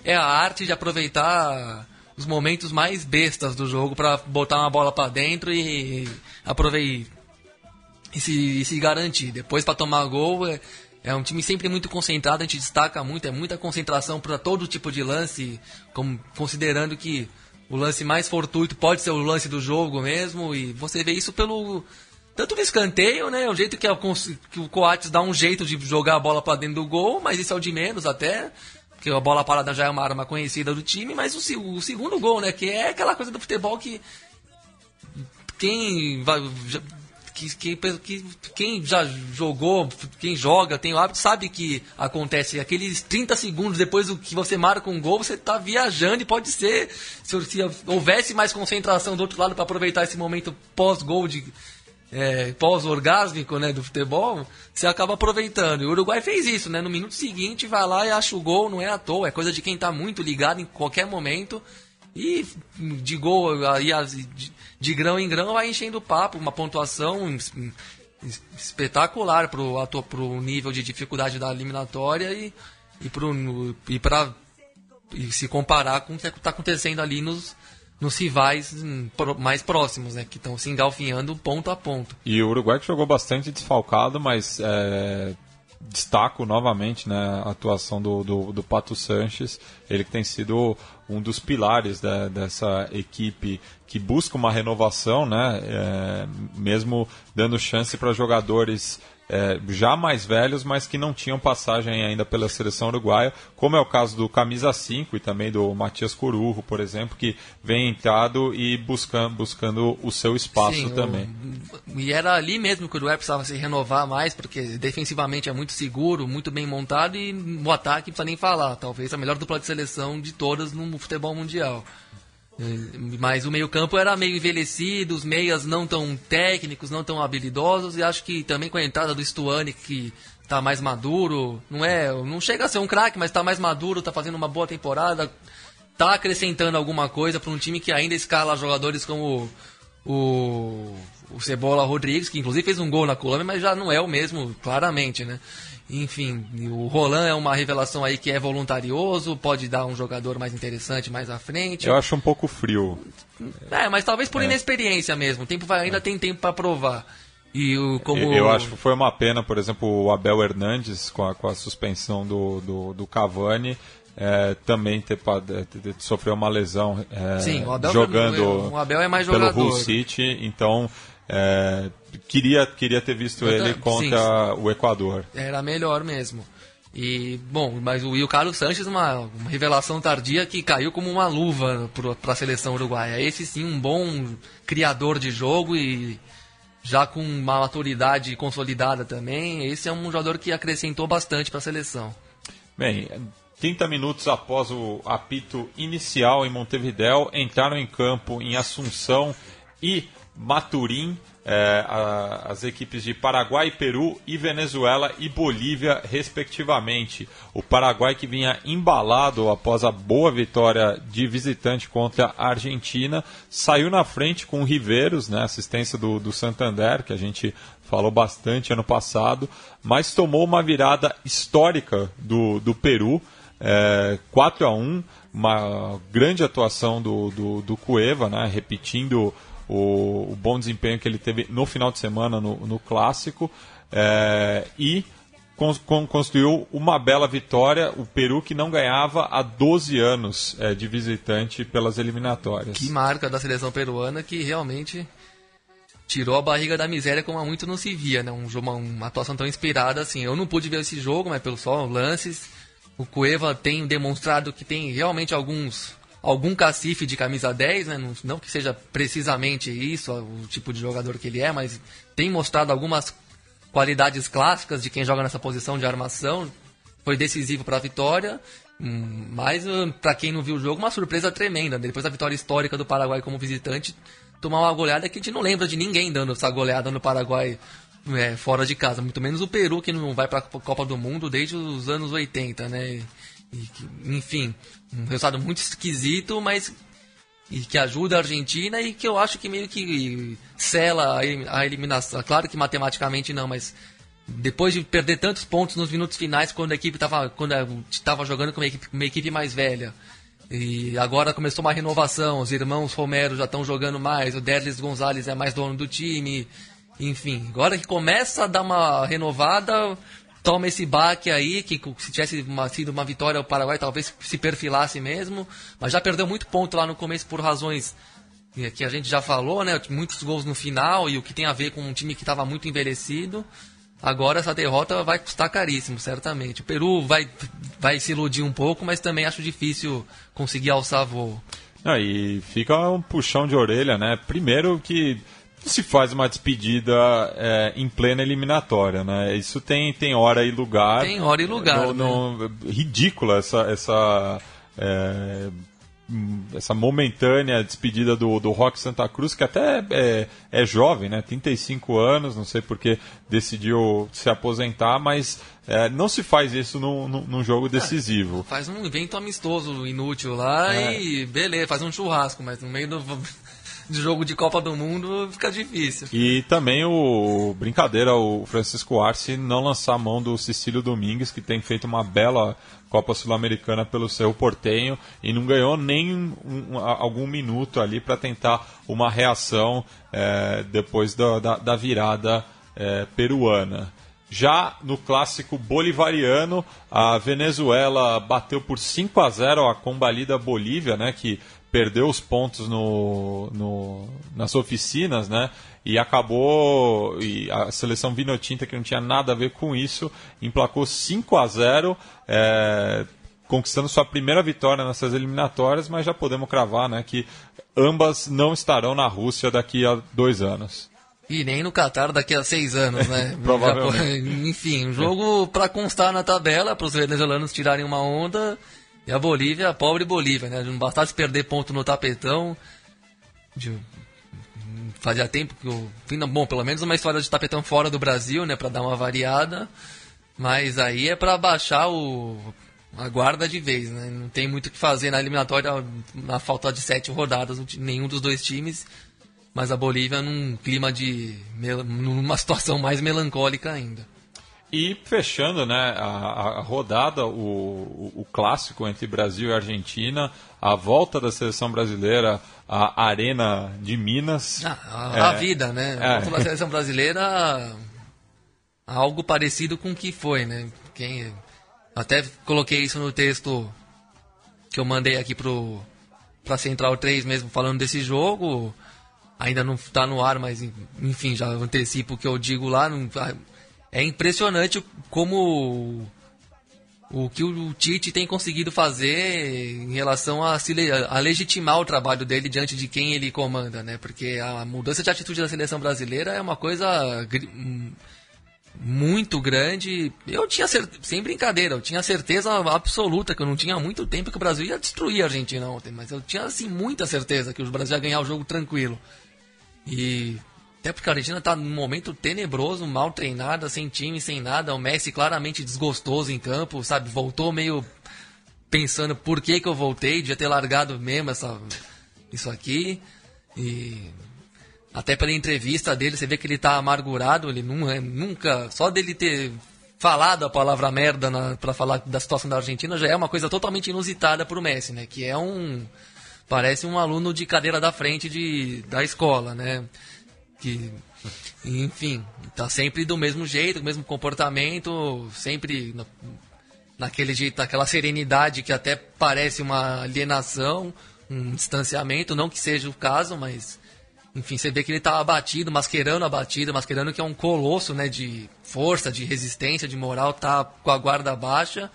é a arte de aproveitar os momentos mais bestas do jogo para botar uma bola para dentro e aproveitar e se, e se garantir. Depois para tomar gol é, é, um time sempre muito concentrado, a gente destaca muito, é muita concentração para todo tipo de lance, como, considerando que o lance mais fortuito pode ser o lance do jogo mesmo, e você vê isso pelo tanto no escanteio, né? O jeito que, é, que o Coates dá um jeito de jogar a bola para dentro do gol, mas isso é o de menos até. Porque a bola parada já é uma arma conhecida do time, mas o, o segundo gol, né? Que é aquela coisa do futebol que. Quem vai. Que, que, que, quem já jogou, quem joga, tem o hábito, sabe que acontece. Aqueles 30 segundos depois do que você marca um gol, você está viajando e pode ser. Se, se, houvesse mais concentração do outro lado para aproveitar esse momento pós-gol de é, pós-orgásmico né, do futebol, você acaba aproveitando. E o Uruguai fez isso, né? No minuto seguinte vai lá e acha o gol, não é à toa, é coisa de quem está muito ligado em qualquer momento. E de gol, de, grão em grão, vai enchendo o papo, uma pontuação espetacular para o nível de dificuldade da eliminatória e, e para e se comparar com o que está acontecendo ali nos, nos rivais hum, mais próximos, né, que estão se engalfinhando ponto a ponto. E o Uruguai que jogou bastante desfalcado, mas é, destaco novamente né, a atuação do, do, do, Pato Sanches, ele que tem sido um dos pilares da, dessa equipe que busca uma renovação, né, é, mesmo dando chance para jogadores é, já mais velhos, mas que não tinham passagem ainda pela seleção uruguaia, como é o caso do Camisa 5 e também do Matias Corurro, por exemplo, que vem entrado e buscando, buscando o seu espaço Sim, também. O, e era ali mesmo que o Uruguai precisava se renovar mais, porque defensivamente é muito seguro, muito bem montado e no ataque não precisa nem falar. Talvez a melhor dupla de seleção de todas no futebol mundial. Mas o meio-campo era meio envelhecido, os meias não tão técnicos, não tão habilidosos, e acho que também com a entrada do Stuani, que está mais maduro, não é, não chega a ser um craque, mas está mais maduro, está fazendo uma boa temporada, está acrescentando alguma coisa para um time que ainda escala jogadores como o, o Cebola Rodrigues, que inclusive fez um gol na Colômbia, mas já não é o mesmo, claramente, né? Enfim, o Roland é uma revelação aí que é voluntarioso, pode dar um jogador mais interessante mais à frente. Eu acho um pouco frio. É, mas talvez por é. inexperiência mesmo. O tempo vai, ainda é. tem tempo para provar. E o, como... Eu acho que foi uma pena, por exemplo, o Abel Hernandes com a, com a suspensão do, do, do Cavani. É, também ter, ter, ter, sofreu uma lesão é, Sim, o Abel, jogando o Abel é mais jogador. pelo Hull City, então é, queria, queria ter visto Eu ele contra sim, o Equador. Era melhor mesmo. E, bom, mas o, e o Carlos Sanches, uma, uma revelação tardia que caiu como uma luva para a seleção uruguaia. Esse sim, um bom criador de jogo e já com uma maturidade consolidada também. Esse é um jogador que acrescentou bastante para a seleção. Bem, 30 minutos após o apito inicial em Montevideo, entraram em campo em Assunção e Maturim, é, a, as equipes de Paraguai, Peru e Venezuela e Bolívia, respectivamente. O Paraguai que vinha embalado após a boa vitória de visitante contra a Argentina, saiu na frente com o Riveiros, né, assistência do, do Santander, que a gente falou bastante ano passado, mas tomou uma virada histórica do, do Peru, é, 4 a 1 uma grande atuação do, do, do Cueva, né, repetindo o, o bom desempenho que ele teve no final de semana no, no Clássico é, e con, con, construiu uma bela vitória. O Peru que não ganhava há 12 anos é, de visitante pelas eliminatórias. Que marca da seleção peruana que realmente tirou a barriga da miséria como há muito não se via, né? Um, uma, uma atuação tão inspirada assim. Eu não pude ver esse jogo, mas pelo só lances, o Cueva tem demonstrado que tem realmente alguns algum cacife de camisa 10, né? não, não, que seja precisamente isso, o tipo de jogador que ele é, mas tem mostrado algumas qualidades clássicas de quem joga nessa posição de armação. Foi decisivo para a vitória, hum, mas hum, para quem não viu o jogo, uma surpresa tremenda. Depois da vitória histórica do Paraguai como visitante, tomar uma goleada que a gente não lembra de ninguém dando essa goleada no Paraguai é, fora de casa, muito menos o Peru que não vai para a Copa do Mundo desde os anos 80, né? Enfim, um resultado muito esquisito, mas e que ajuda a Argentina e que eu acho que meio que sela a eliminação. Claro que matematicamente não, mas depois de perder tantos pontos nos minutos finais quando a equipe estava quando estava jogando com uma equipe, uma equipe mais velha. E agora começou uma renovação, os irmãos Romero já estão jogando mais, o Derlis Gonzalez é mais dono do time. Enfim, agora que começa a dar uma renovada, toma esse baque aí, que se tivesse uma, sido uma vitória o Paraguai talvez se perfilasse mesmo, mas já perdeu muito ponto lá no começo por razões que a gente já falou, né? Muitos gols no final e o que tem a ver com um time que estava muito envelhecido. Agora essa derrota vai custar caríssimo, certamente. O Peru vai, vai se iludir um pouco, mas também acho difícil conseguir alçar voo. Ah, e fica um puxão de orelha, né? Primeiro que se faz uma despedida é, em plena eliminatória, né? Isso tem, tem hora e lugar. Tem hora e lugar. No, no, né? Ridícula essa, essa é, essa momentânea despedida do, do Rock Santa Cruz, que até é, é jovem, né? 35 anos, não sei porque decidiu se aposentar, mas é, não se faz isso num, num jogo decisivo. É, faz um evento amistoso inútil lá é. e beleza, faz um churrasco, mas no meio do de jogo de Copa do Mundo fica difícil. E também o brincadeira, o Francisco Arce não lançar a mão do Cecílio Domingues, que tem feito uma bela Copa Sul-Americana pelo seu Portenho e não ganhou nem um, algum minuto ali para tentar uma reação é, depois da, da, da virada é, peruana. Já no clássico bolivariano, a Venezuela bateu por 5 a 0 a combalida Bolívia, né, que perdeu os pontos no, no, nas oficinas, né? E acabou. E a seleção Vinotinta, que não tinha nada a ver com isso, emplacou 5 a 0 é, conquistando sua primeira vitória nessas eliminatórias, mas já podemos cravar né, que ambas não estarão na Rússia daqui a dois anos. E nem no Qatar daqui a seis anos, né? Provavelmente. Enfim, um jogo para constar na tabela, para os venezuelanos tirarem uma onda e a Bolívia, a pobre Bolívia, né? Não bastasse perder ponto no tapetão. De, fazia tempo que eu. Bom, pelo menos uma história de tapetão fora do Brasil, né? Pra dar uma variada. Mas aí é para baixar o, a guarda de vez, né? Não tem muito o que fazer na eliminatória na falta de sete rodadas, nenhum dos dois times. Mas a Bolívia num clima de. numa situação mais melancólica ainda. E fechando né, a, a rodada, o, o, o, clássico entre Brasil e Argentina, a volta da seleção brasileira à Arena de Minas. Ah, a, é, vida, né? A volta da seleção brasileira, algo parecido com o que foi, né? Quem, até coloquei isso no texto que eu mandei aqui pro, pra Central 3 mesmo, falando desse jogo. Ainda não está no ar, mas enfim, já antecipo o que eu digo lá. Não, é impressionante como o que o Tite tem conseguido fazer em relação a, a, legitimar o trabalho dele diante de quem ele comanda, né? Porque a mudança de atitude da seleção brasileira é uma coisa muito grande. Eu tinha sem brincadeira, eu tinha certeza absoluta que eu não tinha muito tempo que o Brasil ia destruir a Argentina ontem, mas eu tinha assim muita certeza que o Brasil ia ganhar o jogo tranquilo. E até porque a Argentina está num momento tenebroso, mal treinada, sem time, sem nada. O Messi claramente desgostoso em campo, sabe? Voltou meio pensando por que, que eu voltei, devia ter largado mesmo essa, isso aqui. E até pela entrevista dele, você vê que ele está amargurado, ele é, nunca. Só dele ter falado a palavra merda para falar da situação da Argentina já é uma coisa totalmente inusitada para o Messi, né? Que é um. Parece um aluno de cadeira da frente de, da escola, né? Que enfim, tá sempre do mesmo jeito, do mesmo comportamento, sempre na, naquele jeito, naquela serenidade que até parece uma alienação, um distanciamento, não que seja o caso, mas enfim, você vê que ele tá abatido, masquerando a batida, masquerando que é um colosso, né, de força, de resistência, de moral, tá com a guarda baixa.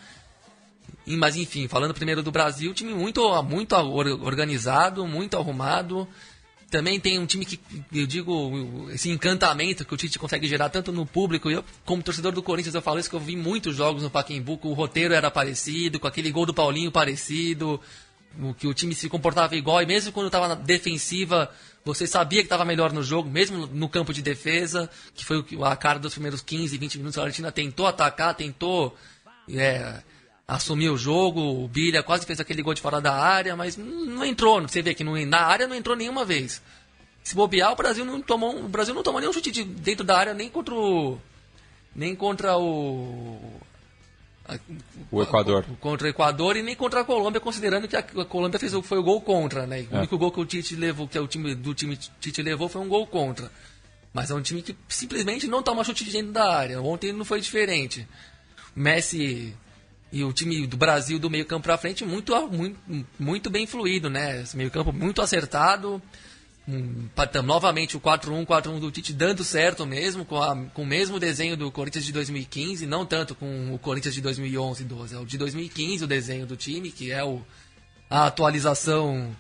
Mas enfim, falando primeiro do Brasil, time muito muito organizado, muito arrumado, também tem um time que, eu digo, esse encantamento que o Tite consegue gerar tanto no público. Eu, como torcedor do Corinthians, eu falo isso que eu vi muitos jogos no Pacaembu, o roteiro era parecido, com aquele gol do Paulinho parecido, que o time se comportava igual, e mesmo quando estava na defensiva, você sabia que estava melhor no jogo, mesmo no campo de defesa, que foi a cara dos primeiros 15, 20 minutos. A Argentina tentou atacar, tentou. É, assumiu o jogo, o Bilha quase fez aquele gol de fora da área, mas não entrou. Você vê que não, na área não entrou nenhuma vez. Se bobear, o Brasil não tomou, o Brasil não tomou nenhum chute de, dentro da área nem contra o nem contra o o Equador. A, contra o Equador e nem contra a Colômbia, considerando que a, a Colômbia fez foi o gol contra, né? O é. único gol que o Tite levou, que é o time do time Tite levou foi um gol contra. Mas é um time que simplesmente não toma chute de dentro da área. Ontem não foi diferente. Messi e o time do Brasil do meio campo para frente muito, muito, muito bem fluido, né? Esse meio campo muito acertado. Um, novamente o 4-1, 4-1 do Tite dando certo mesmo, com, a, com o mesmo desenho do Corinthians de 2015, não tanto com o Corinthians de 2011 e 12, é o de 2015 o desenho do time, que é o, a atualização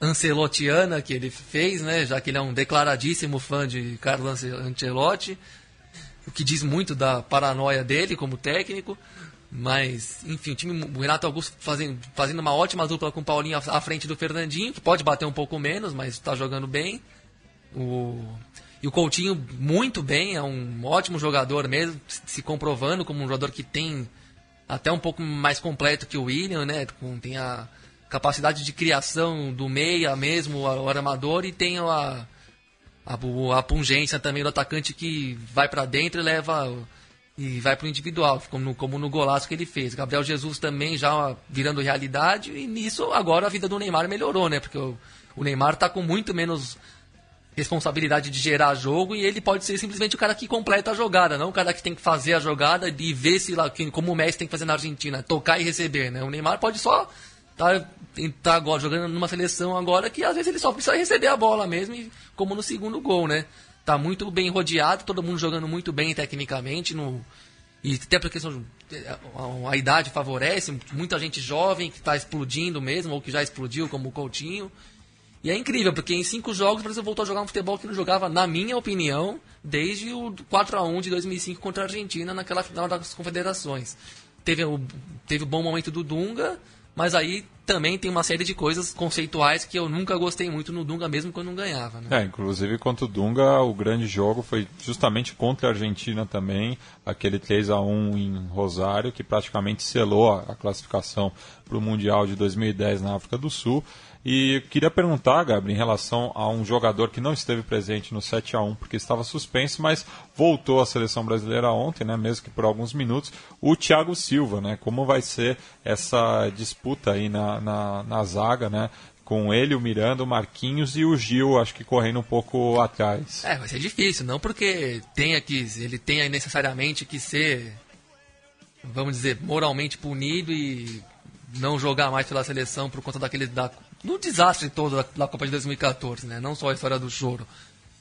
ancelotiana que ele fez, né? Já que ele é um declaradíssimo fã de Carlo Ancelotti. o que diz muito da paranoia dele como técnico. Mas, enfim, o, time, o Renato Augusto fazendo, fazendo uma ótima dupla com o Paulinho à, frente do Fernandinho, que pode bater um pouco menos, mas está jogando bem. O, e o Coutinho muito bem, é um ótimo jogador mesmo, se comprovando como um jogador que tem até um pouco mais completo que o William, né? Tem a capacidade de criação do meia mesmo, o armador, e tem a, a, a pungência também do atacante que vai para dentro e leva e vai para o individual, como no, como no golaço que ele fez. Gabriel Jesus também já virando realidade, e nisso agora a vida do Neymar melhorou, né? Porque o, o Neymar está com muito menos responsabilidade de gerar jogo e ele pode ser simplesmente o cara que completa a jogada, não o cara que tem que fazer a jogada e ver se lá, como o Messi tem que fazer na Argentina, tocar e receber, né? O Neymar pode só tá, tá agora jogando numa seleção agora que às vezes ele só precisa receber a bola mesmo, como no segundo gol, né? Tá muito bem rodeado, todo mundo jogando muito bem tecnicamente no e até porque a, a idade favorece, muita gente jovem que está explodindo mesmo ou que já explodiu, como o Coutinho. E é incrível, porque em cinco jogos o Brasil voltou a jogar um futebol que não jogava, na minha opinião, desde o 4 a 1 de 2005 contra a Argentina naquela final das confederações. Teve o, teve o bom momento do Dunga, mas aí também tem uma série de coisas conceituais que eu nunca gostei muito no Dunga, mesmo quando não ganhava. Né? É, inclusive contra o Dunga, o grande jogo foi justamente contra a Argentina também, aquele 3 a 1 em Rosário, que praticamente selou a classificação para o Mundial de 2010 na África do Sul. E queria perguntar, Gabriel, em relação a um jogador que não esteve presente no 7 a 1 porque estava suspenso, mas voltou à seleção brasileira ontem, né, mesmo que por alguns minutos, o Thiago Silva, né? Como vai ser essa disputa aí na, na, na zaga, né? Com ele, o Miranda, o Marquinhos e o Gil, acho que correndo um pouco atrás. É, vai ser difícil, não porque tenha que, ele tenha necessariamente que ser, vamos dizer, moralmente punido e não jogar mais pela seleção por conta daquele da no desastre todo da, da, Copa de 2014, né? Não só a história do choro,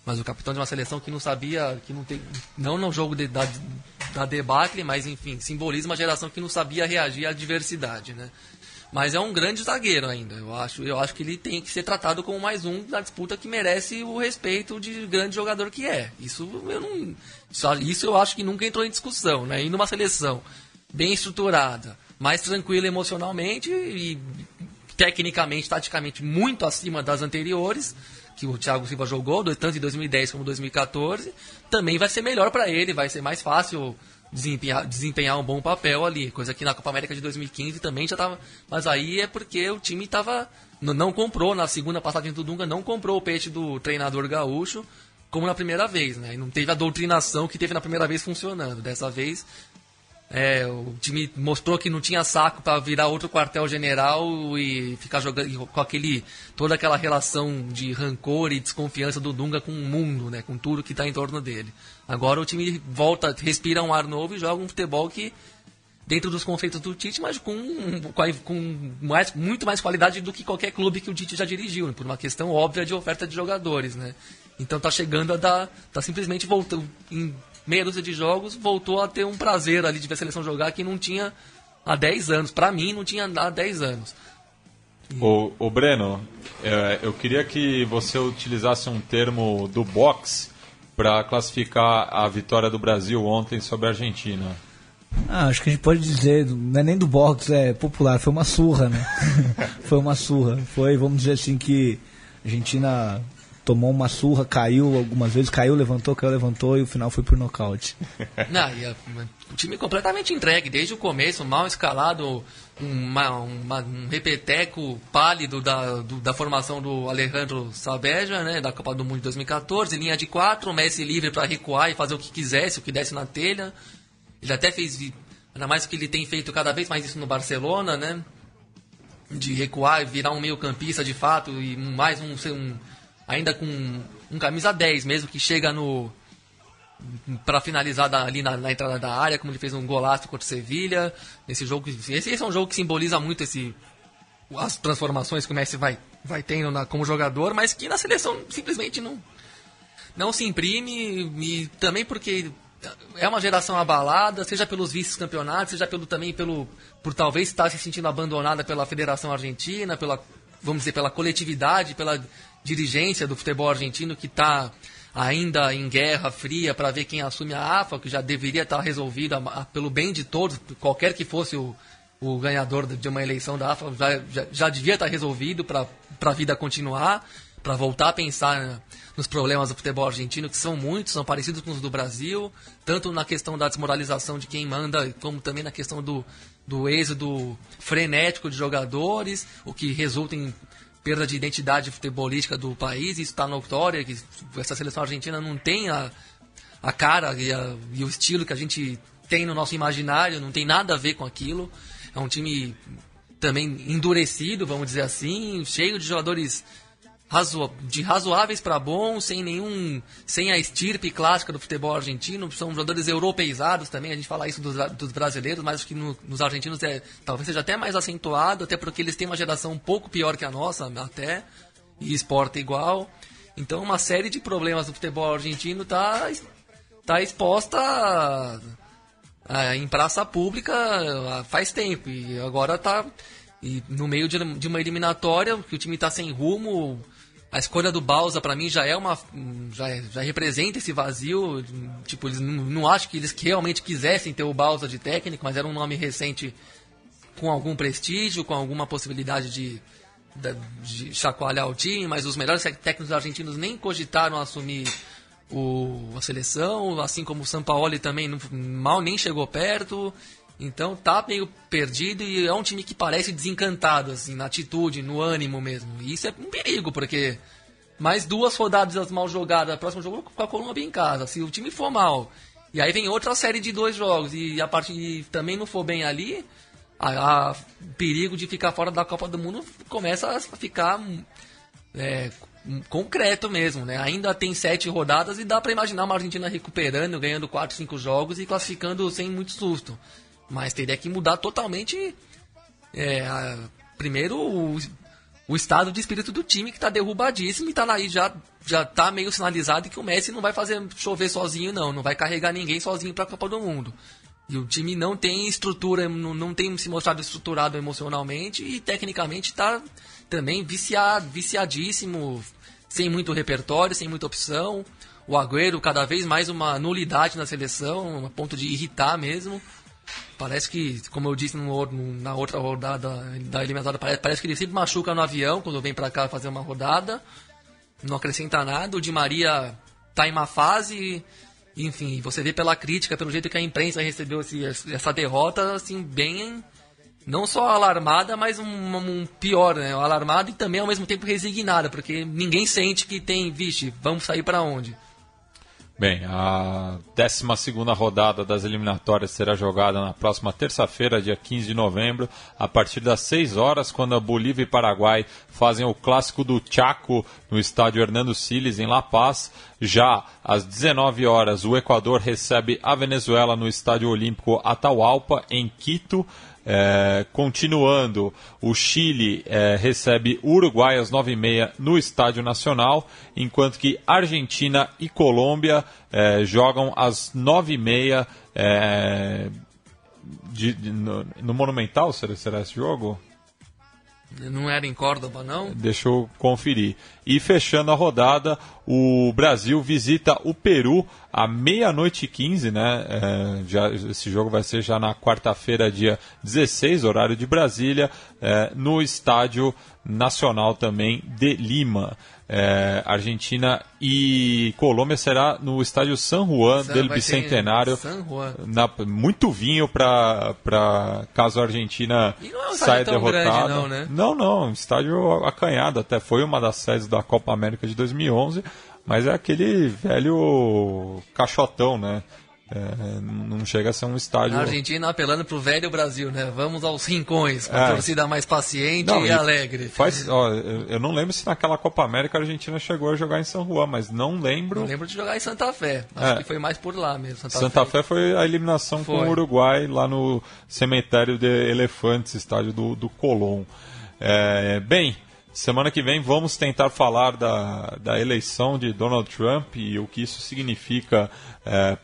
mas o capitão de uma seleção que não sabia, que não tem, não no jogo de, da, da debacle, mas enfim, simboliza uma geração que não sabia reagir à adversidade, né? Mas é um grande zagueiro ainda. Eu acho, eu acho que ele tem que ser tratado como mais um da disputa que merece o respeito de grande jogador que é. Isso eu não, isso eu acho que nunca entrou em discussão, né? E numa seleção bem estruturada, mais tranquila emocionalmente e tecnicamente, taticamente, muito acima das anteriores, que o Thiago Silva jogou, tanto em 2010 como 2014, também vai ser melhor para ele, vai ser mais fácil desempenhar, desempenhar um bom papel ali. Coisa que na Copa América de 2015 também já estava. Mas aí é porque o time estava. Não comprou, na segunda passagem do Dunga, não comprou o peixe do treinador gaúcho como na primeira vez, né? Não teve a doutrinação que teve na primeira vez funcionando. Dessa vez é, o time mostrou que não tinha saco para virar outro quartel-general e ficar jogando com aquele toda aquela relação de rancor e desconfiança do Dunga com o mundo, né, com tudo que está em torno dele. Agora o time volta, respira um ar novo e joga um futebol que dentro dos conceitos do Tite, mas com, com mais, muito mais qualidade do que qualquer clube que o Tite já dirigiu, né, por uma questão óbvia de oferta de jogadores, né? Então tá chegando a dar, tá simplesmente voltando meia dúzia de jogos, voltou a ter um prazer ali de ver a seleção jogar que não tinha há 10 anos. Para mim, não tinha há 10 anos. O, o Breno, é, eu queria que você utilizasse um termo do boxe para classificar a vitória do Brasil ontem sobre a Argentina. Ah, acho que a gente pode dizer, não é nem do boxe, é popular, foi uma surra, né? foi uma surra. Foi, vamos dizer assim, que a Argentina tomou uma surra, caiu algumas vezes, caiu, levantou, caiu, levantou e o final foi por nocaute. Não, o time completamente entregue, desde o começo, mal escalado, uma, uma, um repeteco pálido da, do, da formação do Alejandro Sabeja, né, da Copa do Mundo de 2014, linha de quatro, Messi livre para recuar e fazer o que quisesse, o que desse na telha. Ele até fez, ainda mais que ele tem feito cada vez mais isso no Barcelona, né, de recuar e virar um meio campista de fato, e mais um, um ainda com um camisa 10 mesmo, que chega no para finalizar da, ali na, na, entrada da área, como ele fez um golaço contra o Sevilha. Nesse jogo, esse, esse, é um jogo que simboliza muito esse as transformações que o Messi vai, vai tendo na, como jogador, mas que na seleção simplesmente não não se imprime e também porque é uma geração abalada, seja pelos vice-campeonatos, seja pelo também pelo por talvez estar se sentindo abandonada pela Federação Argentina, pela vamos dizer pela coletividade, pela dirigência do futebol argentino que está ainda em guerra fria para ver quem assume a AFA, que já deveria estar resolvido a- a- pelo bem de todos, qualquer que fosse o, o ganhador de uma eleição da AFA, já, já, já devia estar resolvido para a vida continuar, para voltar a pensar né, nos problemas do futebol argentino, que são muitos, são parecidos com os do Brasil, tanto na questão da desmoralização de quem manda, como também na questão do, do êxodo frenético de jogadores, o que resulta em perda de identidade futebolística do país, isso está notório, que essa seleção argentina não tem a, a cara e, a- e o estilo que a gente tem no nosso imaginário, não tem nada a ver com aquilo. É um time também endurecido, vamos dizer assim, cheio de jogadores razo- de razoáveis para bons, sem nenhum, sem a estirpe clássica do futebol argentino, são jogadores europeizados também, a gente fala isso dos, dos brasileiros, mas que no- nos argentinos é, talvez seja até mais acentuado, até porque eles têm uma geração um pouco pior que a nossa, até, e exporta igual. Então uma série de problemas do futebol argentino está tá exposta a- em praça pública faz tempo e agora tá e no meio de, de uma eliminatória que o time está sem rumo a escolha do Balsa para mim já é uma já, é- já representa esse vazio tipo eles não, não acho que eles realmente quisessem ter o Balsa de técnico mas era um nome recente com algum prestígio com alguma possibilidade de da- de chacoalhar o time, mas os melhores técnicos argentinos nem cogitaram assumir o, a seleção, assim como o Sampaoli também não- mal nem chegou perto. Então tá meio perdido e é um time que parece desencantado, assim, na atitude, no ânimo mesmo. E isso é um perigo, porque mais duas rodadas mal jogadas, próximo jogo com a Colômbia em casa. Se o time for mal, e aí vem outra série de dois jogos, e a parte também não for bem ali, a, a- perigo de ficar fora da Copa do Mundo começa a ficar é, concreto mesmo, né? Ainda tem sete rodadas e dá para imaginar uma Argentina recuperando, ganhando quatro, cinco jogos e classificando sem muito susto. Mas teria que mudar totalmente, é, a- primeiro o, o estado de espírito do time que está derrubadíssimo e tá aí já já tá meio sinalizado que o Messi não vai fazer chover sozinho não, não vai carregar ninguém sozinho para a Copa do Mundo. E o time não tem estrutura, não, não tem se mostrado estruturado emocionalmente e tecnicamente está também viciado, viciadíssimo, sem muito repertório, sem muita opção. O Agüero cada vez mais uma nulidade na seleção, a ponto de irritar mesmo. Parece que, como eu disse no no- na outra rodada da eliminatória, parece, parece que ele sempre machuca no avião quando vem pra cá fazer uma rodada. Não acrescenta nada. O Di Maria tá em uma fase. Enfim, você vê pela crítica, pelo jeito que a imprensa recebeu esse- essa derrota, assim, bem. Não só alarmada, mas um, um pior, né? Alarmada e também ao mesmo tempo resignada, porque ninguém sente que tem, vixe, vamos sair pra onde? Bem, a 12 rodada das eliminatórias será jogada na próxima terça-feira, dia 15 de novembro, a partir das 6 horas, quando a Bolívia e Paraguai fazem o clássico do Chaco no estádio Hernando Siles, em La Paz. Já às 19 horas, o Equador recebe a Venezuela no estádio Olímpico Atahualpa, em Quito. É, continuando, o Chile é, recebe o Uruguai às 9h30 no Estádio Nacional, enquanto que Argentina e Colômbia é, jogam às 9h30 é, no, no Monumental. Será, será esse jogo? Não era em Córdoba, não? Deixa eu conferir. E fechando a rodada, o Brasil visita o Peru à meia-noite e 15, né? É, já, esse jogo vai ser já na quarta-feira, dia 16, horário de Brasília, é, no Estádio Nacional também de Lima. É, Argentina e Colômbia será no estádio San Juan San- del Bicentenário. San Juan. Na- muito vinho para caso a Argentina E não é um saia derrotada. não, né? Não, não, estádio acanhado. Até foi uma das sedes da Copa América de 2011, mas é aquele velho caixotão, né? É, não chega a ser um estádio. A Argentina apelando pro velho Brasil, né? Vamos aos rincões, com a É. torcida mais paciente Não, e, e alegre. Faz, ó, eu não lembro se naquela Copa América a Argentina chegou a jogar em São Juan, mas não lembro. Eu lembro de jogar em Santa Fé. Acho É. que foi mais por lá mesmo. Santa, Santa Fé foi a eliminação com Foi. o Uruguai lá no cemitério de Elefantes, estádio do, do Colón. É, bem, semana que vem vamos tentar falar da, da eleição de Donald Trump e o que isso significa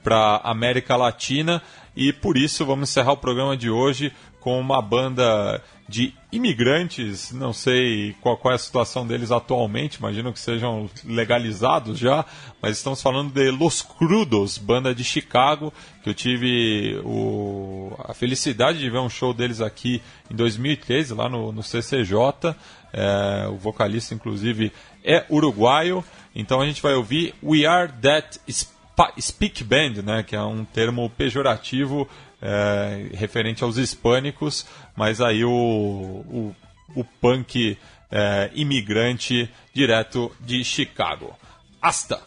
para a América Latina. E por isso vamos encerrar o programa de hoje com uma banda de imigrantes, não sei qual, qual, é a situação deles atualmente, imagino que sejam legalizados já, mas estamos falando de Los Crudos, banda de Chicago, que eu tive o, a felicidade de ver um show deles aqui em 2013, lá no, no CCJ. É, o vocalista, inclusive, é uruguaio. Então a gente vai ouvir We Are That Speak Band, né, que é um termo pejorativo é, referente aos hispânicos, mas aí o, o, o punk é, imigrante direto de Chicago. Hasta!